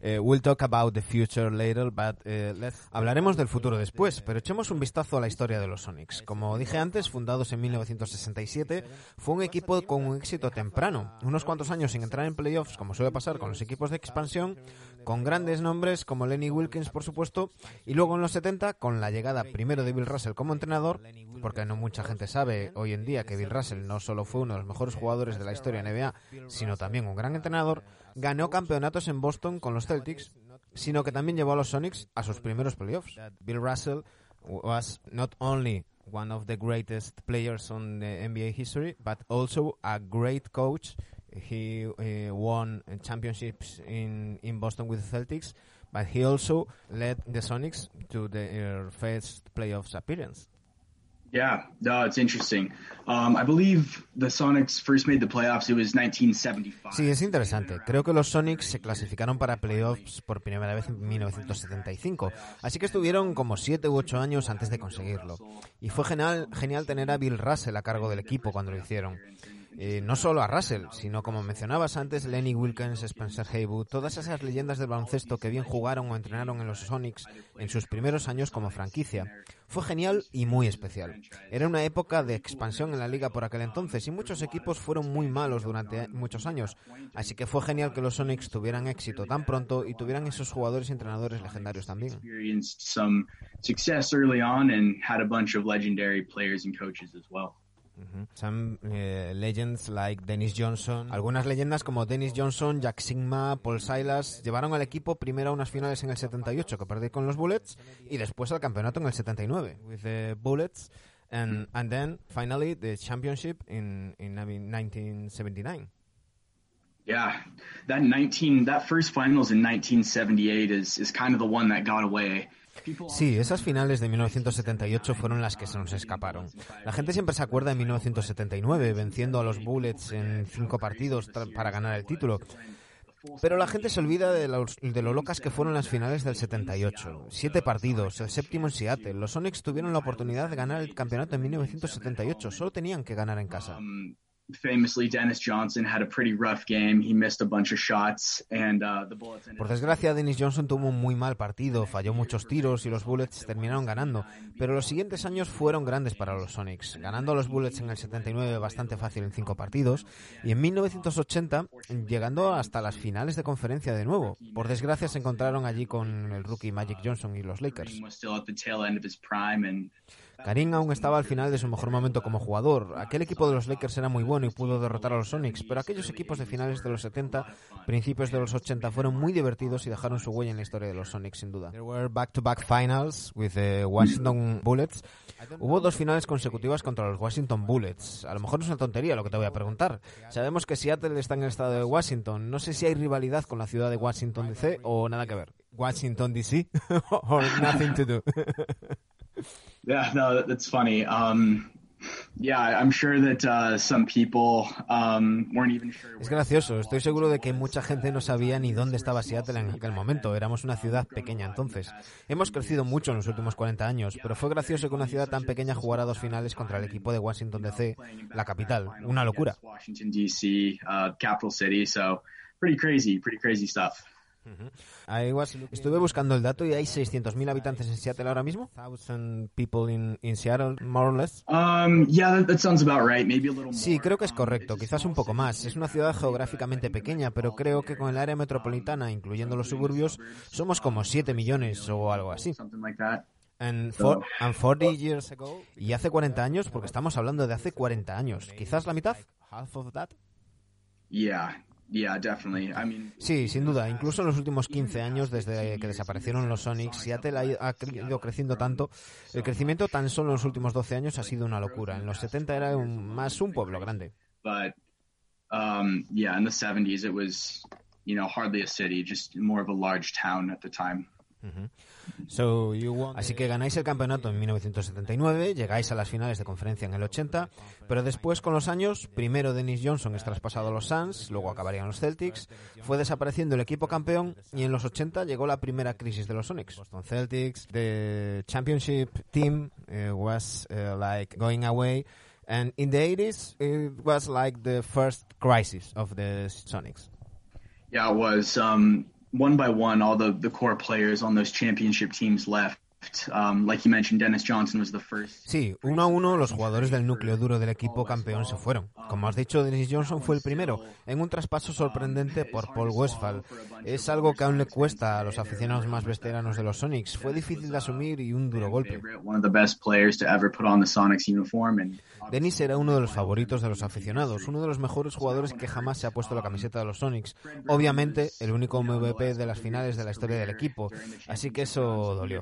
Eh, we'll talk about the future later, but eh, Hablaremos del futuro después, pero echemos un vistazo a la historia de los Sonics. Como dije antes, fundados en 1967, fue un equipo con un éxito temprano. Unos cuantos años sin entrar en playoffs, como suele pasar con los equipos de expansión, con grandes nombres como Lenny Wilkins, por supuesto, y luego en los 70, con la llegada primero de Bill Russell como entrenador, porque no mucha gente sabe hoy en día que Bill Russell no solo fue uno de los mejores jugadores de la historia NBA, sino también un gran entrenador, ganó campeonatos en Boston con los Celtics, sino que también llevó a los Sonics a sus primeros playoffs. Bill Russell was not only one of the greatest players on the NBA history, but also a great coach. He uh, won championships in, in Boston with the Celtics, but he also led the Sonics to their first playoffs appearance. Yeah, no, it's interesting. Um, I believe the Sonics first made the playoffs. It was 1975. Sí, es interesante. Creo que los Sonics se clasificaron para playoffs por primera vez en 1975. Así que estuvieron como 7 u 8 años antes de conseguirlo. Y fue genial, genial tener a Bill Russell a cargo del equipo cuando lo hicieron. Eh, no solo a Russell, sino como mencionabas antes, Lenny Wilkins, Spencer Haywood, todas esas leyendas del baloncesto que bien jugaron o entrenaron en los Sonics en sus primeros años como franquicia. Fue genial y muy especial. Era una época de expansión en la liga por aquel entonces y muchos equipos fueron muy malos durante muchos años, así que fue genial que los Sonics tuvieran éxito tan pronto y tuvieran esos jugadores y entrenadores legendarios también. Some eh, legends like Dennis Johnson. Algunas leyendas como Dennis Johnson, Jack Sigma, Paul Silas llevaron al equipo primero a unas finales en el 78 que perdí con los Bullets y después al campeonato en el 79 with the Bullets and and then finally the championship in in 1979. Yeah, that 19 that first finals in 1978 is is kind of the one that got away. Sí, esas finales de 1978 fueron las que se nos escaparon. La gente siempre se acuerda de 1979, venciendo a los Bullets en cinco partidos para ganar el título. Pero la gente se olvida de, de, lo locas que fueron las finales del 78. Siete partidos, el séptimo en Seattle. Los Sonics tuvieron la oportunidad de ganar el campeonato en 1978. Solo tenían que ganar en casa. Famously, Dennis Johnson had a pretty rough game. He missed a bunch of shots, and the Bullets. ended Por desgracia, Dennis Johnson tuvo un muy mal partido, falló muchos tiros y los Bullets terminaron ganando. Pero los siguientes años fueron grandes para los Sonics, ganando a los Bullets en el 79 bastante fácil en cinco partidos y en 1980 llegando hasta las finales de conferencia de nuevo. Por desgracia, se encontraron allí con el rookie Magic Johnson y los Lakers. Karim aún estaba al final de su mejor momento como jugador. Aquel equipo de los Lakers era muy bueno y pudo derrotar a los Sonics, pero aquellos equipos de finales de los 70, principios de los 80 fueron muy divertidos y dejaron su huella en la historia de los Sonics sin duda. There were back-to-back finals with the Washington Bullets. Hubo dos finales consecutivas contra los Washington Bullets. A lo mejor es una tontería lo que te voy a preguntar. Sabemos que Seattle está en el estado de Washington. No sé si hay rivalidad con la ciudad de Washington DC o nada que ver. Washington DC or nothing to do. yeah, no, that, that's funny. Um, yeah, I'm sure that uh, some people um, weren't even sure. Es gracioso, estoy seguro de que mucha gente no sabía ni dónde estaba Seattle en aquel momento. Éramos una ciudad pequeña entonces. Hemos crecido mucho en los últimos 40 años, pero fue gracioso que una ciudad tan pequeña jugara dos finales contra el equipo de Washington DC, la capital. Una locura. Washington D.C., uh, capital city. So pretty crazy, pretty crazy stuff. I was- Estuve buscando el dato y hay 600.000 habitantes en Seattle ahora mismo. 1,000 people in, in Seattle, more or less. Um, yeah, that, sounds about right. Maybe a little more. Sí, creo que es Um, correcto, it's a quizás un small poco city, más. Es una ciudad geográficamente pequeña, pero creo que con el área metropolitana, incluyendo los suburbios, somos como 7 millones o algo así. something like that. And, for- and 40 years ago, y hace 40 años, porque estamos hablando de hace 40 años, quizás la mitad, half of that. Yeah, yeah, definitely. I mean, Sí, sin duda, incluso en los últimos 15 años, desde que desaparecieron los Sonics, Seattle ha ido- creciendo tanto. El crecimiento tan solo en los últimos 12 años ha sido una locura. En los 70 era un- más un pueblo grande. but um, yeah, in the 70s, it was, you know, hardly a city, just more of a large town at the time. Así que ganáis el campeonato en 1979, llegáis a las finales de conferencia en el 80, pero después con los años, primero Dennis Johnson es traspasado a los Suns, luego acabarían los Celtics, fue desapareciendo el equipo campeón y en los 80 llegó la primera crisis de los Sonics. Boston Celtics, the championship team eh, was eh, like going away and in the 80s it was like the first crisis of the Sonics. Yeah, it was. Um, one by one, all the, the core players on those championship teams left. Um, like you mentioned, Dennis Johnson was the first. Sí, uno a uno los jugadores del núcleo duro del equipo campeón se fueron. Como has dicho, Dennis Johnson fue el primero, en un traspaso sorprendente por Paul Westphal. Es algo que aún le cuesta a los aficionados más veteranos de los Sonics. Fue difícil de asumir y un duro golpe. Dennis era uno de los favoritos de los aficionados, uno de los mejores jugadores que jamás se ha puesto la camiseta de los Sonics. Obviamente, el único MVP de las finales de la historia del equipo, así que eso dolió.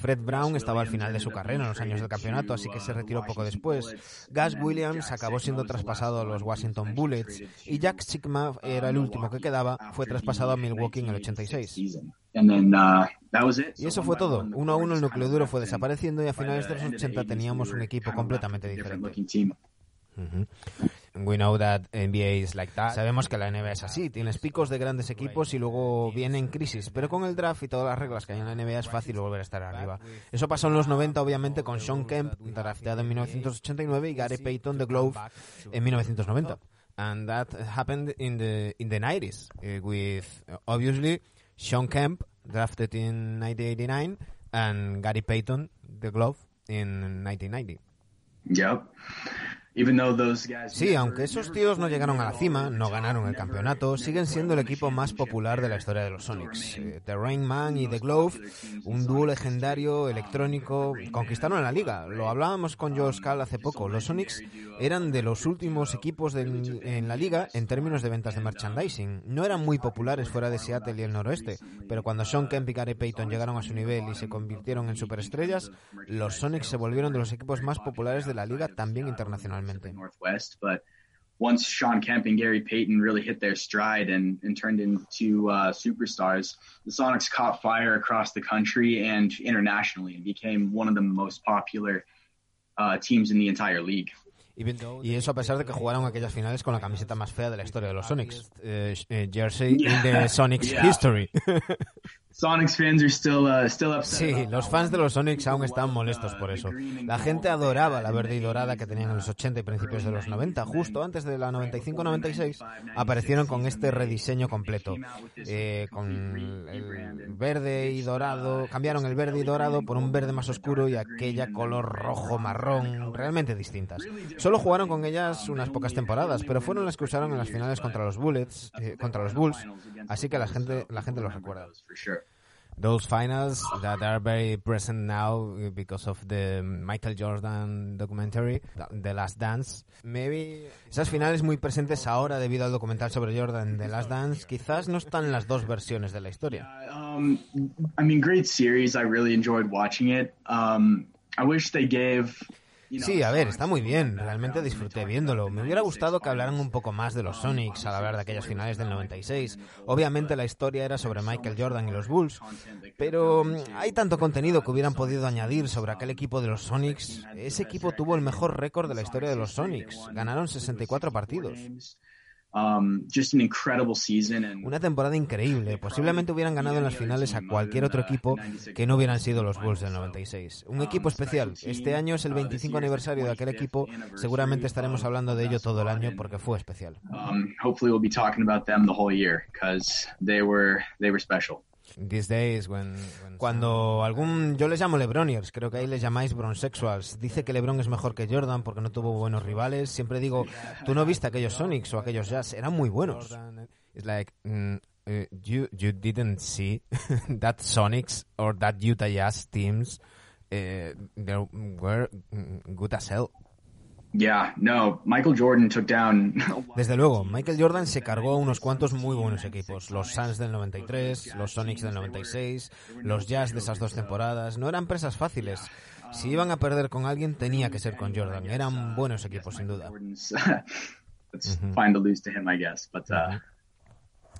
Fred Brown estaba al final de su carrera en los años del campeonato, así que se retiró poco después. Gus Williams acabó siendo traspasado a los Washington Bullets y Jack Sigma era el último que quedaba, fue traspasado a Milwaukee en el 86. season, and then uh, that was it. Y eso fue todo. Uno a uno el núcleo duro fue desapareciendo y a finales de los 80 teníamos un equipo completamente diferente. Looking team. We know that NBA is like that. Sabemos que la NBA es así, tienes picos de grandes equipos y luego vienen crisis, pero con el draft y todas las reglas que hay en la NBA es fácil volver a estar arriba. Eso pasó en los 90 obviamente con Sean Kemp, drafteado en 1989 y Gary Payton de Glove en 1990. And that happened in the in the 90s uh, with uh, obviously Sean Kemp drafted in 1989 and Gary Payton the Glove in 1990. Yep. Sí, aunque esos tíos no llegaron a la cima, no ganaron el campeonato, siguen siendo el equipo más popular de la historia de los Sonics. Eh, The Rain Man y The Glove, un dúo legendario electrónico, conquistaron la liga. Lo hablábamos con Joe Scal hace poco. Los Sonics eran de los últimos equipos del- en la liga en términos de ventas de merchandising. No eran muy populares fuera de Seattle y el noroeste, pero cuando Sean Kemp y Gary Payton llegaron a su nivel y se convirtieron en superestrellas, los Sonics se volvieron de los equipos más populares de la liga también internacionalmente. Northwest, but once Shawn Kemp and Gary Payton really hit their stride and, and turned into uh, superstars, the Sonics caught fire across the country and internationally and became one of the most popular uh, teams in the entire league. Y eso a pesar de que jugaron aquellas finales con la camiseta más fea de la historia de los Sonics. Eh, eh, jersey in the Sonics history. Sonics fans are still, uh, still upset Sí, los fans de los Sonics aún están molestos por eso. La gente adoraba la verde y dorada que tenían en los 80 y principios de los 90. Justo antes de la 95-96 aparecieron con este rediseño completo. Eh, con el verde y dorado. Cambiaron el verde y dorado por un verde más oscuro y aquella color rojo marrón realmente distintas. Solo jugaron con ellas unas pocas temporadas, pero fueron las que usaron en las finales contra los Bullets, eh, contra los Bulls, así que la gente la gente los recuerda. Those finals that are very present now because of the Michael Jordan documentary, The Last Dance. Maybe esas finales muy presentes ahora debido al documental sobre Jordan, The Last Dance, quizás no están las dos versiones de la historia. Um, I mean, great series. I really enjoyed watching it. Um, I wish they gave Sí, a ver, está muy bien. Realmente disfruté viéndolo. Me hubiera gustado que hablaran un poco más de los Sonics al hablar de aquellas finales del 96. Obviamente la historia era sobre Michael Jordan y los Bulls, pero mm, hay tanto contenido que hubieran podido añadir sobre aquel equipo de los Sonics. Ese equipo tuvo el mejor récord de la historia de los Sonics. Ganaron 64 partidos. Um, just an incredible season and Una temporada increíble. Posiblemente hubieran ganado en las finales a cualquier otro equipo que no hubieran sido los Bulls del 96. Un equipo especial. Este año es el 25 aniversario de aquel equipo. Seguramente estaremos hablando de ello todo el año porque fue especial. These days when, Cuando algún... Yo les llamo Lebroniers, creo que ahí les llamáis bronsexuals. Dice que Lebron es mejor que Jordan porque no tuvo buenos rivales. Siempre digo, tú no viste aquellos Sonics o aquellos Jazz, eran muy buenos. It's like, mm, uh, you, you didn't see that Sonics or that Utah Jazz teams. Uh, they were mm, good as hell. Desde luego, Michael Jordan se cargó a unos cuantos muy buenos equipos. Los Suns del 93, los Sonics del 96, los Jazz de esas dos temporadas. No eran presas fáciles. Si iban a perder con alguien, tenía que ser con Jordan. Eran buenos equipos, sin duda. Uh,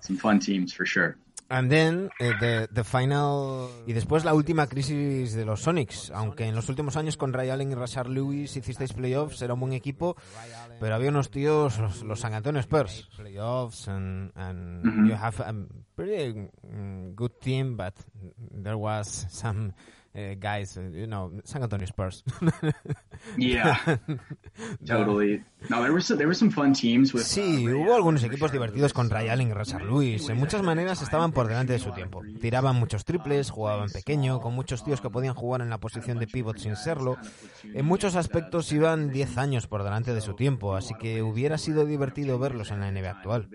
some And then eh, the, the final y después la última crisis de los Sonics, aunque en los últimos años con Ray Allen y Rashard Lewis hicisteis playoffs, era un buen equipo, pero había unos tíos los, los San Antonio Spurs, playoffs and, and Mhm. you have a pretty mm, good team, but there was some uh, guys, uh, you know, San Antonio Spurs. Yeah, totally. No, there were some, there were some fun teams with. Sí, uh, hubo algunos equipos divertidos con Ray Allen y Rashard Lewis. En muchas maneras estaban por delante de su tiempo. Tiraban muchos triples, jugaban pequeño, con muchos tíos que podían jugar en la posición de pivot sin serlo. En muchos aspectos iban 10 años por delante de su tiempo, así que hubiera sido divertido verlos en la NBA actual.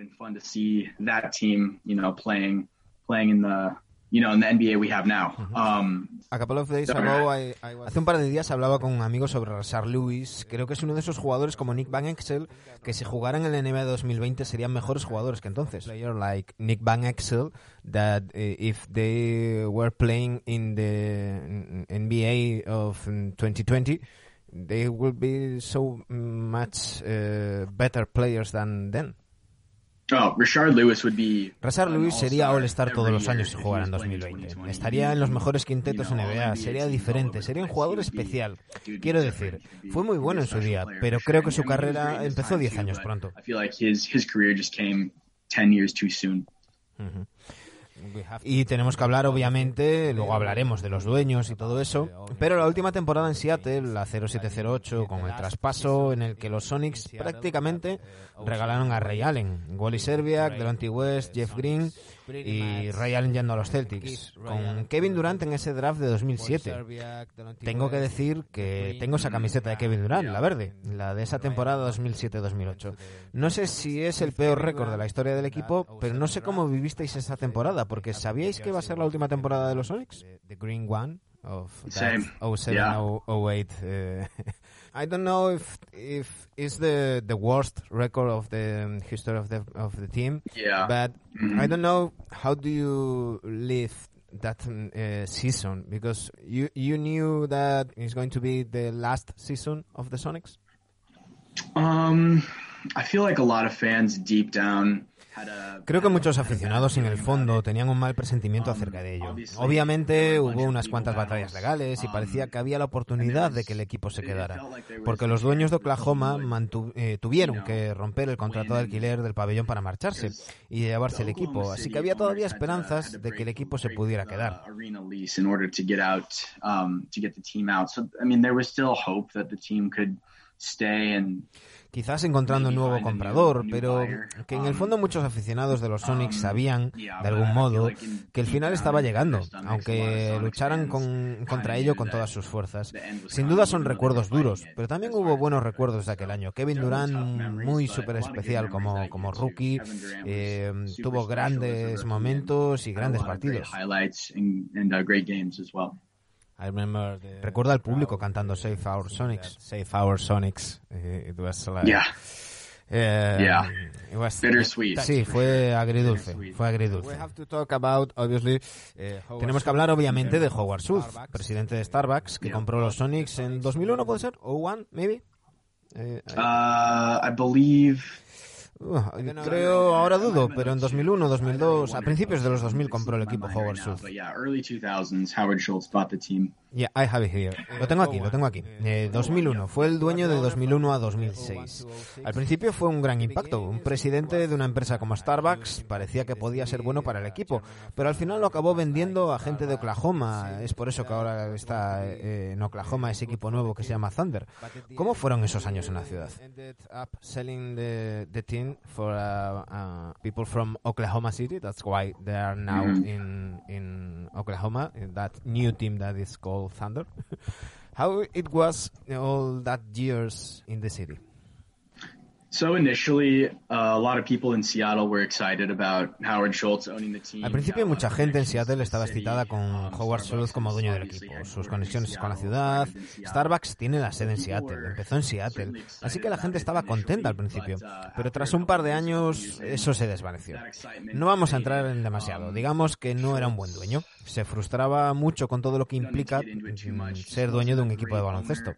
You know, in the NBA we have now. Um, A couple of days ago, I- I was- Hace un par de días hablaba con un amigo sobre Rashard Lewis. Creo que es uno de esos jugadores como Nick Van Exel que si jugaran en la NBA 2020 serían mejores jugadores que entonces. Player like Nick Van Exel that eh, if they were playing in the NBA of mm, 2020 they would be so much eh, better players than then. Oh, Richard Lewis, Lewis sería All-Star todos los años si jugara en 2020. Estaría en los mejores quintetos en NBA, sería diferente, sería un jugador especial. Quiero decir, fue muy bueno en su día, pero creo que su carrera empezó 10 años pronto. Y tenemos que hablar, obviamente, luego hablaremos de los dueños y todo eso, pero la última temporada en Seattle, la 0708, con el traspaso en el que los Sonics prácticamente regalaron a Ray Allen, Wally Serbiak, Delonte West, Jeff Green y Ray Allen yendo a los Celtics, con Kevin Durant en ese draft de 2007. Tengo que decir que tengo esa camiseta de Kevin Durant, la verde, la de esa temporada 2007-2008. No sé si es el peor récord de la historia del equipo, pero no sé cómo vivisteis esa temporada, porque ¿sabíais que iba a ser la última temporada de los Sonics? The Green One of that Same. 07 Yeah. 08 uh, I don't know if if it's the the worst record of the um, history of the of the team, Yeah. but Mhm. I don't know how do you live that um, uh, season because you you knew that it's going to be the last season of the Sonics. Um, I feel like a lot of fans deep down Creo que muchos aficionados en el fondo tenían un mal presentimiento acerca de ello. Obviamente hubo unas cuantas batallas legales y parecía que había la oportunidad de que el equipo se quedara, porque los dueños de Oklahoma eh, tuvieron que romper el contrato de alquiler del pabellón para marcharse y llevarse el equipo, así que había todavía esperanzas de que el equipo se pudiera quedar. Quizás encontrando un nuevo comprador, pero que en el fondo muchos aficionados de los Sonics sabían, de algún modo, que el final estaba llegando, aunque lucharan contra ello con todas sus fuerzas. Sin duda son recuerdos duros, pero también hubo buenos recuerdos de aquel año. Kevin Durant, muy súper especial como, como rookie, eh, tuvo grandes momentos y grandes partidos. Recuerda al público cantando Save Our Sonics. Save Our Sonics. Eh, it was like, yeah. Eh, yeah. Bittersweet. Sí, fue agridulce. Fue agridulce. Eh, Tenemos que hablar obviamente de Howard Schultz, presidente de Starbucks, que compró los Sonics en 2001, ¿puede ser? ¿O one, maybe? Uh, I believe creo, ahora dudo, pero en 2001, 2002, a principios de los 2000 compró el equipo Howard Schultz. Yeah, I have it here. Lo tengo aquí, lo tengo aquí. 2001, eh, fue el dueño de 2001 a 2006. Al principio fue un gran impacto. Un presidente de una empresa como Starbucks parecía que podía ser bueno para el equipo, pero al final lo acabó vendiendo a gente de Oklahoma. Es por eso que ahora está eh, en Oklahoma ese equipo nuevo que se llama Thunder. ¿Cómo fueron esos años en la ciudad? for people from Oklahoma City. That's why they are now mm-hmm. in in Oklahoma. That new team that is called Thunder. How it was all that years in the city? Al principio mucha gente en Seattle estaba excitada con Howard Schultz como dueño del equipo, sus conexiones con la ciudad. Starbucks tiene la sede en Seattle, empezó en Seattle, así que la gente estaba contenta al principio, pero tras un par de años eso se desvaneció. No vamos a entrar en demasiado, digamos que no era un buen dueño, se frustraba mucho con todo lo que implica ser dueño de un equipo de baloncesto.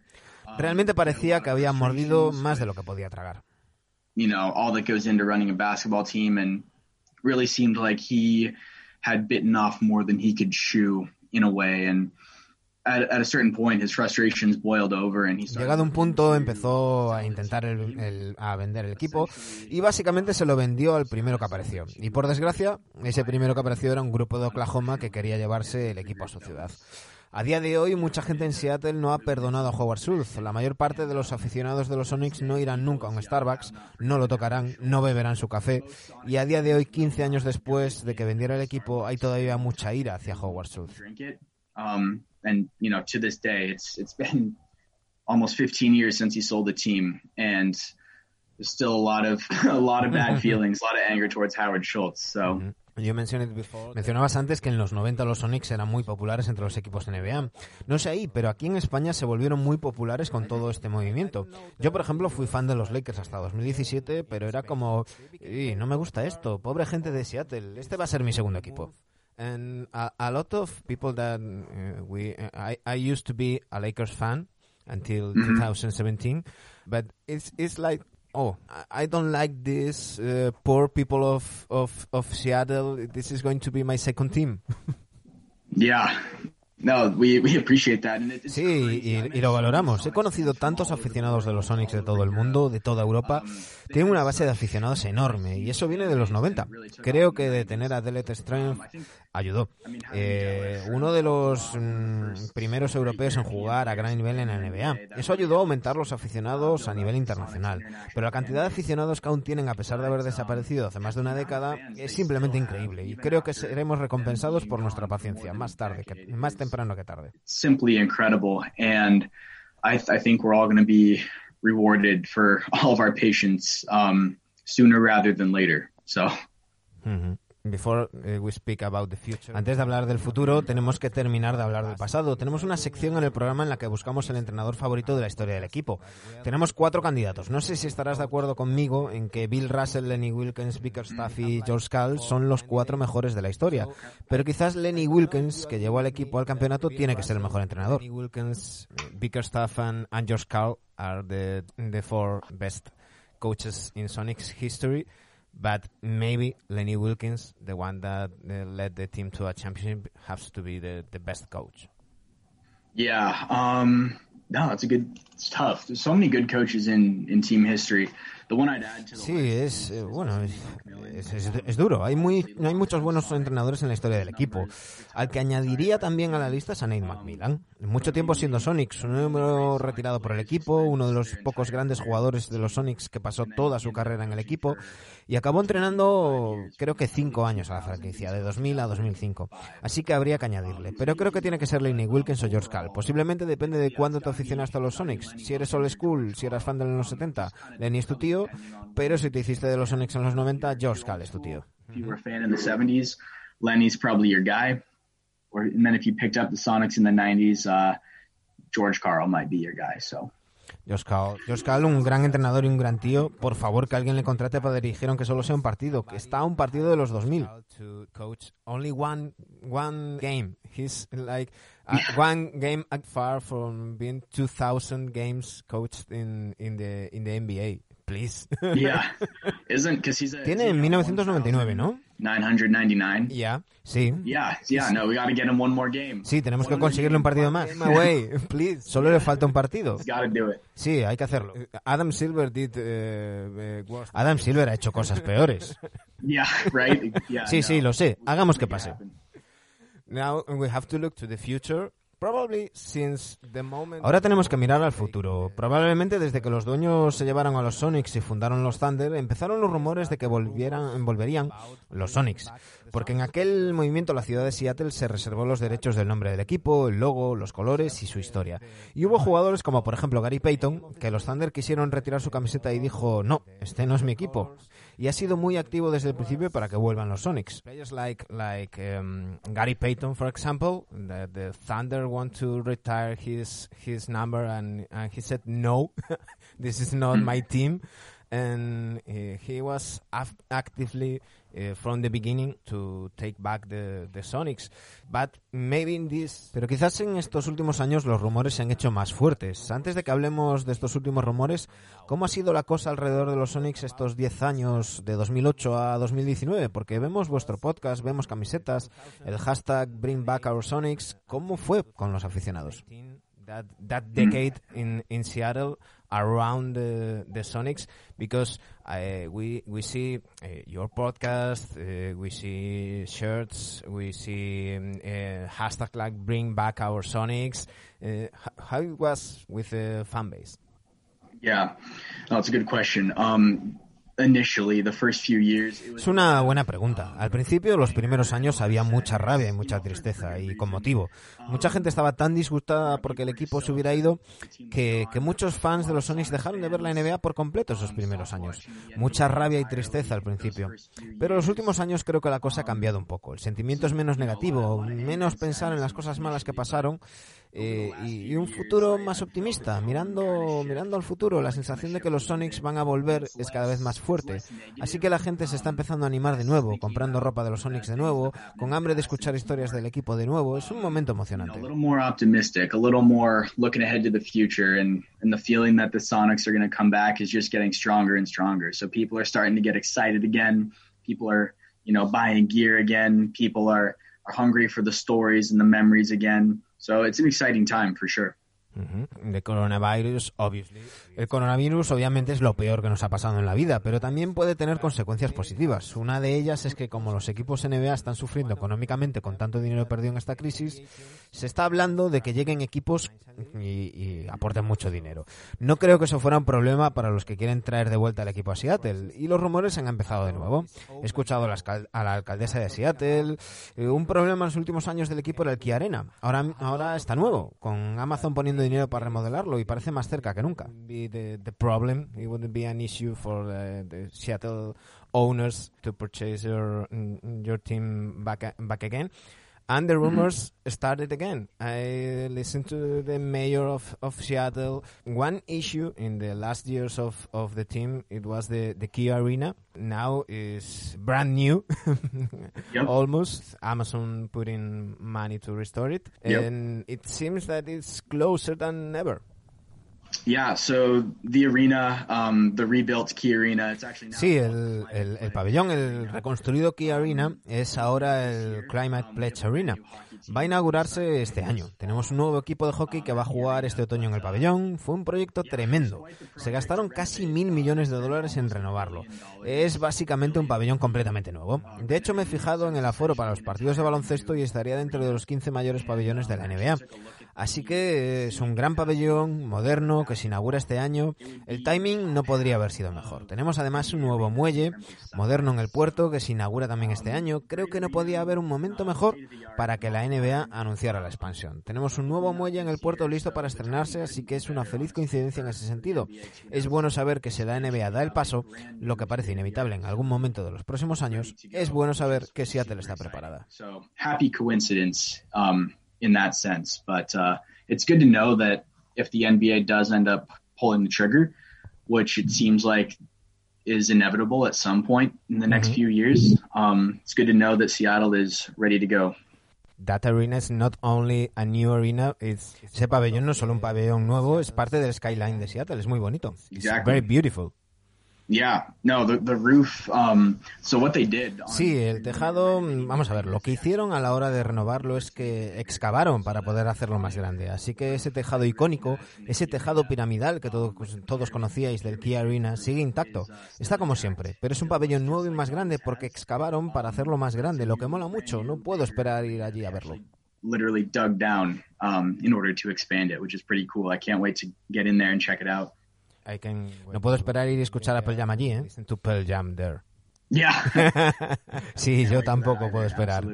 Realmente parecía que había mordido más de lo que podía tragar you know, all that goes into running a basketball team and really seemed like he had bitten off more than he could chew in a way and at, at a certain point his frustrations boiled over and he Llegado un punto empezó a intentar el, el, a vender el equipo y básicamente se lo vendió al primero que apareció. Y por desgracia, ese primero que apareció era un grupo de Oklahoma que quería llevarse el equipo a su ciudad. A día de hoy, mucha gente en Seattle no ha perdonado a Howard Schultz. La mayor parte de los aficionados de los Sonics no irán nunca a un Starbucks, no lo tocarán, no beberán su café. Y a día de hoy, 15 años después de que vendiera el equipo, hay todavía mucha ira hacia Howard Schultz. Um, and you know, to this day, it's it's been almost 15 years since he sold the team, and there's still a lot of a lot of bad feelings, a lot of anger towards Howard Schultz. So. Yo mencionabas antes que en los 90 los Sonics eran muy populares entre los equipos de NBA. No sé ahí, pero aquí en España se volvieron muy populares con todo este movimiento. Yo, por ejemplo, fui fan de los Lakers hasta 2017, pero era como, no me gusta esto, pobre gente de Seattle, este va a ser mi segundo equipo. And a, lot of people that uh, we, I, I used to be a Lakers fan until 2017, mm-hmm. but it's, it's like oh, I don't like this uh, poor people of, of, of Seattle. This is going to be my second team. yeah. No, we, we appreciate that. sí, y, y, lo valoramos. He conocido tantos aficionados de los Sonics de todo el mundo, de toda Europa. Tienen una base de aficionados enorme y eso viene de los 90. Creo que de tener a Delet Strength ayudó. Eh, uno de los mm, primeros europeos en jugar a gran nivel en la NBA. Eso ayudó a aumentar los aficionados a nivel internacional. Pero la cantidad de aficionados que aún tienen, a pesar de haber desaparecido hace más de una década, es simplemente increíble. Y creo que seremos recompensados por nuestra paciencia, más tarde, que, más temprano que tarde. Simply incredible. And I, I think we're all going to be rewarded for all of our patience um, sooner rather than later. So. Eh, Antes de hablar del futuro, tenemos que terminar de hablar del pasado. Tenemos una sección en el programa en la que buscamos el entrenador favorito de la historia del equipo. Tenemos cuatro candidatos. No sé si estarás de acuerdo conmigo en que Bill Russell, Lenny Wilkins, Bickerstaff y George Karl son los cuatro mejores de la historia. Pero quizás Lenny Wilkins, que llevó al equipo al campeonato, tiene que ser el mejor entrenador. Wilkins, Bickerstaff and, George Karl are the, the four best coaches in Sonics history, but maybe Lenny Wilkens, the one that uh, led the team to a championship, has to be the, the best coach. Yeah, um, no, it's a good. It's tough. There's so many good coaches in in team history. The one I'd add to the Sí, list es eh, bueno, es, es- es- es duro. Hay muy, hay muchos buenos entrenadores en la historia del equipo. Al que añadiría también a la lista es a Nate McMillan. Mucho tiempo siendo Sonics, un número retirado por el equipo, uno de los pocos grandes jugadores de los Sonics que pasó toda su carrera en el equipo y acabó entrenando creo que cinco años a la franquicia, de 2000 a 2005. Así que habría que añadirle. Pero creo que tiene que ser Laney Wilkins o George Cal. Posiblemente depende de cuándo te aficionaste a los Sonics. Si eres old school, si eras fan de los 70, Lenny es tu tío, pero si te hiciste de los Sonics en los 90, George Cal es tu tío. if you were a fan in the 70s, Lenny's probably your guy. Or and then if you picked up the Sonics in the 90s, uh, George Carl might be your guy. So Josh Cal, Josh Cal, un gran entrenador y un gran tío. Por favor, que alguien le contrate para dirigir, aunque solo sea un partido. Que está un partido de los 2000. To coach only one, one game. He's like uh, one game far from being 2000 games coached in, in, the, in the NBA. Please. yeah, isn't because he's a Tiene is en he 1999, ¿no? 999. Ya. Sí. Yeah, yeah. No, we got to get him one more game. Sí, tenemos que conseguirle un partido más. Away, please. Solo le falta un partido. Got to do it. Sí, hay que hacerlo. Adam Silver did, eh, eh. Adam Silver ha hecho cosas peores. Yeah, right. Yeah. Sí, no. sí, lo sé. Hagamos que pase. happen. Now we have to look to the future. Ahora tenemos que mirar al futuro. Probablemente desde que los dueños se llevaron a los Sonics y fundaron los Thunder, empezaron los rumores de que volvieran, volverían los Sonics. Porque en aquel movimiento la ciudad de Seattle se reservó los derechos del nombre del equipo, el logo, los colores y su historia. Y hubo jugadores como por ejemplo Gary Payton, que los Thunder quisieron retirar su camiseta y dijo, no, este no es mi equipo. Y ha sido muy activo desde el principio para que vuelvan los Sonics. Players like, like um, Gary Payton, for example, the, the Thunder want to retire his, his number and, and he said, no, this is not my team. And uh, he was af- actively uh, from the beginning to take back the, the Sonics. But maybe in this... Pero quizás en estos últimos años los rumores se han hecho más fuertes. Antes de que hablemos de estos últimos rumores, ¿cómo ha sido la cosa alrededor de los Sonics estos 10 años de 2008 a 2019? Porque vemos vuestro podcast, vemos camisetas, el hashtag Bring Back Our Sonics. ¿Cómo fue con los aficionados? That, that decade in, in Seattle around the, the Sonics because uh, we we see uh, your podcast, uh, we see shirts, we see um, uh, hashtag like Bring Back Our Sonics. How it was with the fan base? Yeah, it's a good question. Um, Es una buena pregunta. Al principio, los primeros años, había mucha rabia y mucha tristeza, y con motivo. Mucha gente estaba tan disgustada porque el equipo se hubiera ido que, que muchos fans de los Sonics dejaron de ver la NBA por completo esos primeros años. Mucha rabia y tristeza al principio. Pero los últimos años creo que la cosa ha cambiado un poco. El sentimiento es menos negativo, menos pensar en las cosas malas que pasaron eh, y, y un futuro más optimista. Mirando, mirando al futuro, la sensación de que los Sonics van a volver es cada vez más fuerte. Así que la gente se está empezando a animar de nuevo, comprando ropa de los Sonics de nuevo, con hambre de escuchar historias del equipo de nuevo. Es un momento emocionante. and the feeling that the Sonics are going to come back is just getting stronger and stronger. So people are starting to get excited again. People are, you know, buying gear again. People are are hungry for the stories and the memories again. So it's an exciting time for sure. The coronavirus, obviously. El coronavirus obviamente es lo peor que nos ha pasado en la vida, pero también puede tener consecuencias positivas. Una de ellas es que como los equipos NBA están sufriendo económicamente con tanto dinero perdido en esta crisis, se está hablando de que lleguen equipos y, aporten mucho dinero. No creo que eso fuera un problema para los que quieren traer de vuelta al equipo a Seattle, y los rumores han empezado de nuevo. He escuchado a la, alcaldesa de Seattle. eh, un problema en los últimos años del equipo era el Kia Arena. Ahora, ahora está nuevo, con Amazon poniendo dinero para remodelarlo y parece más cerca que nunca. The, problem, it wouldn't be an issue for the, the Seattle owners to purchase your mm, your team back back again. And the mm-hmm. rumors started again. I listened to the mayor of, of Seattle. One issue in the last years of, of the team, it was the, the Key Arena. Now is brand new, Yep. almost. Amazon putting money to restore it. Yep. And it seems that it's closer than ever. Sí, el, el- el pabellón, el reconstruido Key Arena, es ahora el Climate Pledge Arena. Va a inaugurarse este año. Tenemos un nuevo equipo de hockey que va a jugar este otoño en el pabellón. Fue un proyecto tremendo. Se gastaron casi mil millones de dólares en renovarlo. Es básicamente un pabellón completamente nuevo. De hecho, me he fijado en el aforo para los partidos de baloncesto y estaría dentro de los 15 mayores pabellones de la NBA. Así que es un gran pabellón moderno que se inaugura este año. El timing no podría haber sido mejor. Tenemos además un nuevo muelle moderno en el puerto que se inaugura también este año. Creo que no podía haber un momento mejor para que la NBA anunciara la expansión. Tenemos un nuevo muelle en el puerto listo para estrenarse, así que es una feliz coincidencia en ese sentido. Es bueno saber que si la NBA da el paso, lo que parece inevitable en algún momento de los próximos años, es bueno saber que Seattle está preparada. So happy coincidence in that sense. But uh, it's good to know that if the NBA does end up pulling the trigger, which it seems like is inevitable at some point in the next few years, um, it's good to know that Seattle is ready to go. That arena is not only a new arena, it's, ese pabellón no es solo un pabellón nuevo, es parte del skyline de Seattle, es muy bonito. It's very beautiful. Sí, el tejado, vamos a ver, lo que hicieron a la hora de renovarlo es que excavaron para poder hacerlo más grande. Así que ese tejado icónico, ese tejado piramidal que todos, todos conocíais del Key Arena, sigue intacto. Está como siempre, pero es un pabellón nuevo y más grande porque excavaron para hacerlo más grande, lo que mola mucho. No puedo esperar ir allí a verlo. literally dug down um, in order to expand it, which is pretty cool. I can't wait to get in there and check it out. I can- No puedo esperar ir y escuchar a Pearl Jam allí, ¿eh? Listen to Pearl Jam there. Yeah. Sí, yo tampoco puedo esperar.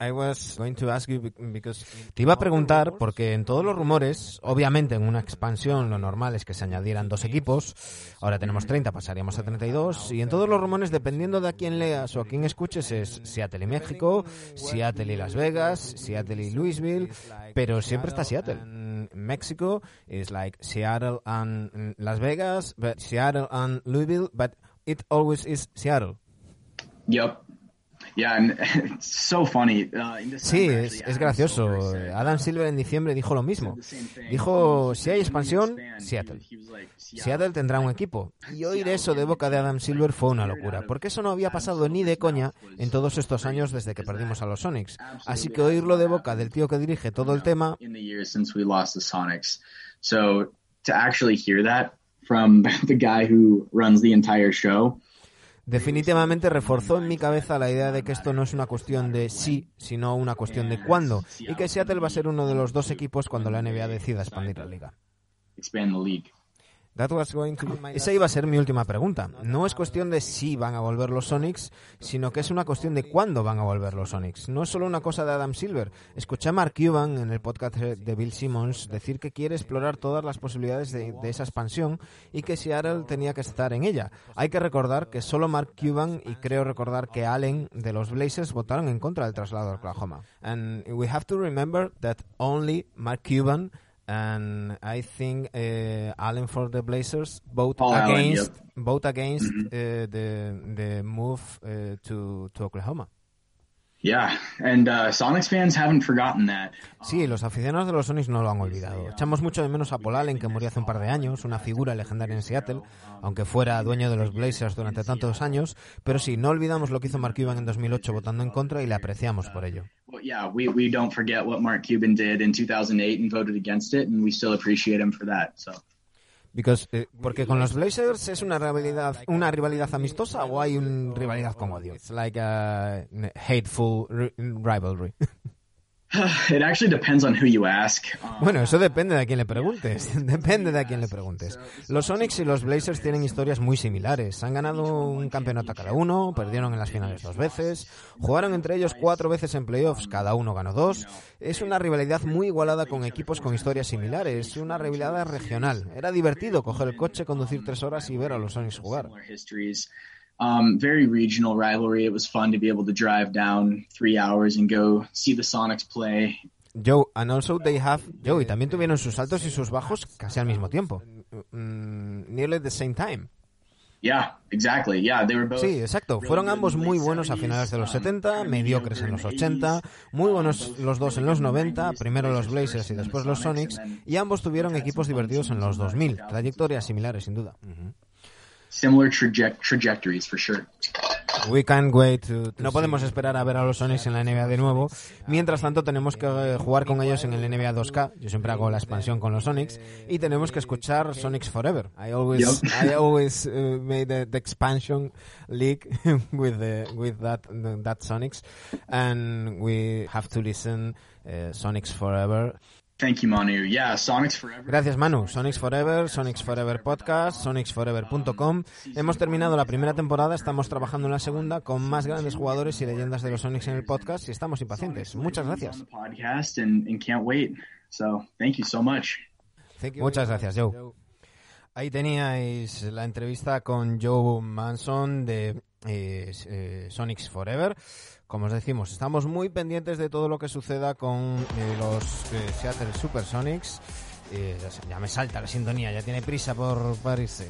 I was going to ask you bec- because te iba a preguntar porque en todos los rumores, obviamente en una expansión lo normal es que se añadieran dos equipos. Ahora tenemos 30, pasaríamos a 32 y en todos los rumores dependiendo de a quién leas o a quién escuches es Seattle y México, Seattle y Las Vegas, Seattle y Louisville, pero siempre está Seattle. En México is like Seattle and mm, Las Vegas, but Seattle and Louisville, but it always is Seattle. Yep. Yeah, and it's so funny. Uh, in Sí, es, es Adam gracioso. Adam Silver en diciembre dijo lo mismo. Dijo, si hay expansión, Seattle. Seattle tendrá un equipo. Y oír eso de boca de Adam Silver fue una locura, porque eso no había pasado ni de coña en todos estos años desde que perdimos a los Sonics. Así que oírlo de boca del tío que dirige todo el tema. So to actually hear that from the guy who runs the entire show, definitivamente reforzó en mi cabeza la idea de que esto no es una cuestión de sí, sino una cuestión de cuándo, y que Seattle va a ser uno de los dos equipos cuando la NBA decida expandir la liga. Expand the league. That was going to be my- Esa iba a ser mi última pregunta. No es cuestión de si van a volver los Sonics, sino que es una cuestión de cuándo van a volver los Sonics. No es solo una cosa de Adam Silver. Escuché a Mark Cuban en el podcast de Bill Simmons decir que quiere explorar todas las posibilidades de, de esa expansión y que Seattle tenía que estar en ella. Hay que recordar que solo Mark Cuban y creo recordar que Allen de los Blazers votaron en contra del traslado a Oklahoma. And we have to remember that only Mark Cuban and I think uh, Allen for the Blazers vote Paul Allen, against yep. vote against uh, the the move uh, to to Oklahoma. Yeah, and uh, Sonics fans haven't forgotten that. Sí, los aficionados de los Sonics no lo han olvidado. Echamos mucho de menos a Paul Allen, que murió hace un par de años, una figura legendaria en Seattle, aunque fuera dueño de los Blazers durante tantos años. Pero sí, no olvidamos lo que hizo Mark Cuban en 2008 votando en contra y le apreciamos por ello. Yeah, we, we don't forget what Mark Cuban did in 2008 and voted against it, and we still appreciate him for that. So. Because, eh, porque con los Blazers es una rivalidad, una rivalidad amistosa o hay una rivalidad con odio. It's like a hateful ri- rivalry. Bueno, eso depende de a quién le preguntes. Depende de a quién le preguntes. Los Sonics y los Blazers tienen historias muy similares. Han ganado un campeonato cada uno, perdieron en las finales dos veces, jugaron entre ellos cuatro veces en playoffs, cada uno ganó dos. Es una rivalidad muy igualada con equipos con historias similares, una rivalidad regional. Era divertido coger el coche, conducir tres horas y ver a los Sonics jugar. Um, very regional rivalry. It was fun to be able to drive down three hours and go see the Sonics play. Joe, and also they have Joe, y también tuvieron sus altos y sus bajos casi al mismo tiempo. Mm, nearly the same time. Yeah, exactly. Yeah, they were both Sí, exacto. Fueron ambos muy buenos a finales de los 70, mediocres en los 80, muy buenos los dos en los 90, primero los Blazers y después los Sonics, y ambos tuvieron equipos divertidos en los 2000, trayectorias similares sin duda. Similar traje- trajectories for sure. We can't wait to- No podemos esperar a ver a los Sonics en la NBA de nuevo. Mientras tanto, tenemos que eh, jugar con ellos en el NBA 2K. Yo siempre hago la expansión con los Sonics. Y tenemos que escuchar Sonics Forever. I always, I always uh, made the, the expansion league with the, with that, that Sonics. And we have to listen uh, Sonics Forever. Thank you, Manu. Yeah, Sonics Forever. Gracias Manu. Sonics Forever, Sonics Forever Podcast, sonicsforever.com. Hemos terminado la primera temporada, estamos trabajando en la segunda con más grandes jugadores y leyendas de los Sonics en el podcast y estamos impacientes. Muchas gracias. on the podcast and, and can't wait. So thank you so much. Muchas gracias, Joe. Ahí teníais la entrevista con Joe Manson de eh, eh, Sonics Forever. Como os decimos, estamos muy pendientes de todo lo que suceda con eh, los eh, Seattle Supersonics. Eh, ya me salta la sintonía, ya tiene prisa por París.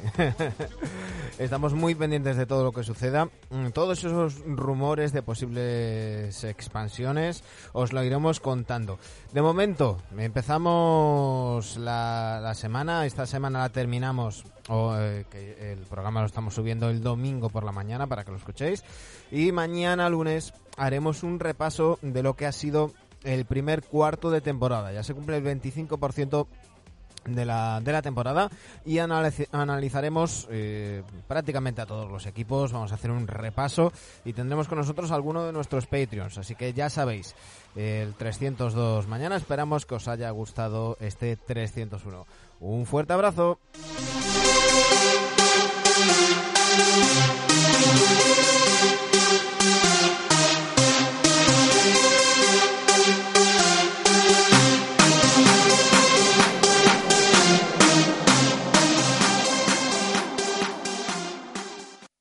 Estamos muy pendientes de todo lo que suceda. Mm, Todos esos rumores de posibles expansiones os lo iremos contando. De momento, empezamos la, semana. Esta semana la terminamos. O, eh, el programa lo estamos subiendo el domingo por la mañana para que lo escuchéis. Y mañana, lunes, haremos un repaso de lo que ha sido el primer cuarto de temporada. Ya se cumple el 25% de la, de la temporada y analizaremos eh, prácticamente a todos los equipos, vamos a hacer un repaso y tendremos con nosotros alguno de nuestros Patreons, así que ya sabéis, el 302 mañana, esperamos que os haya gustado este 301. Un fuerte abrazo.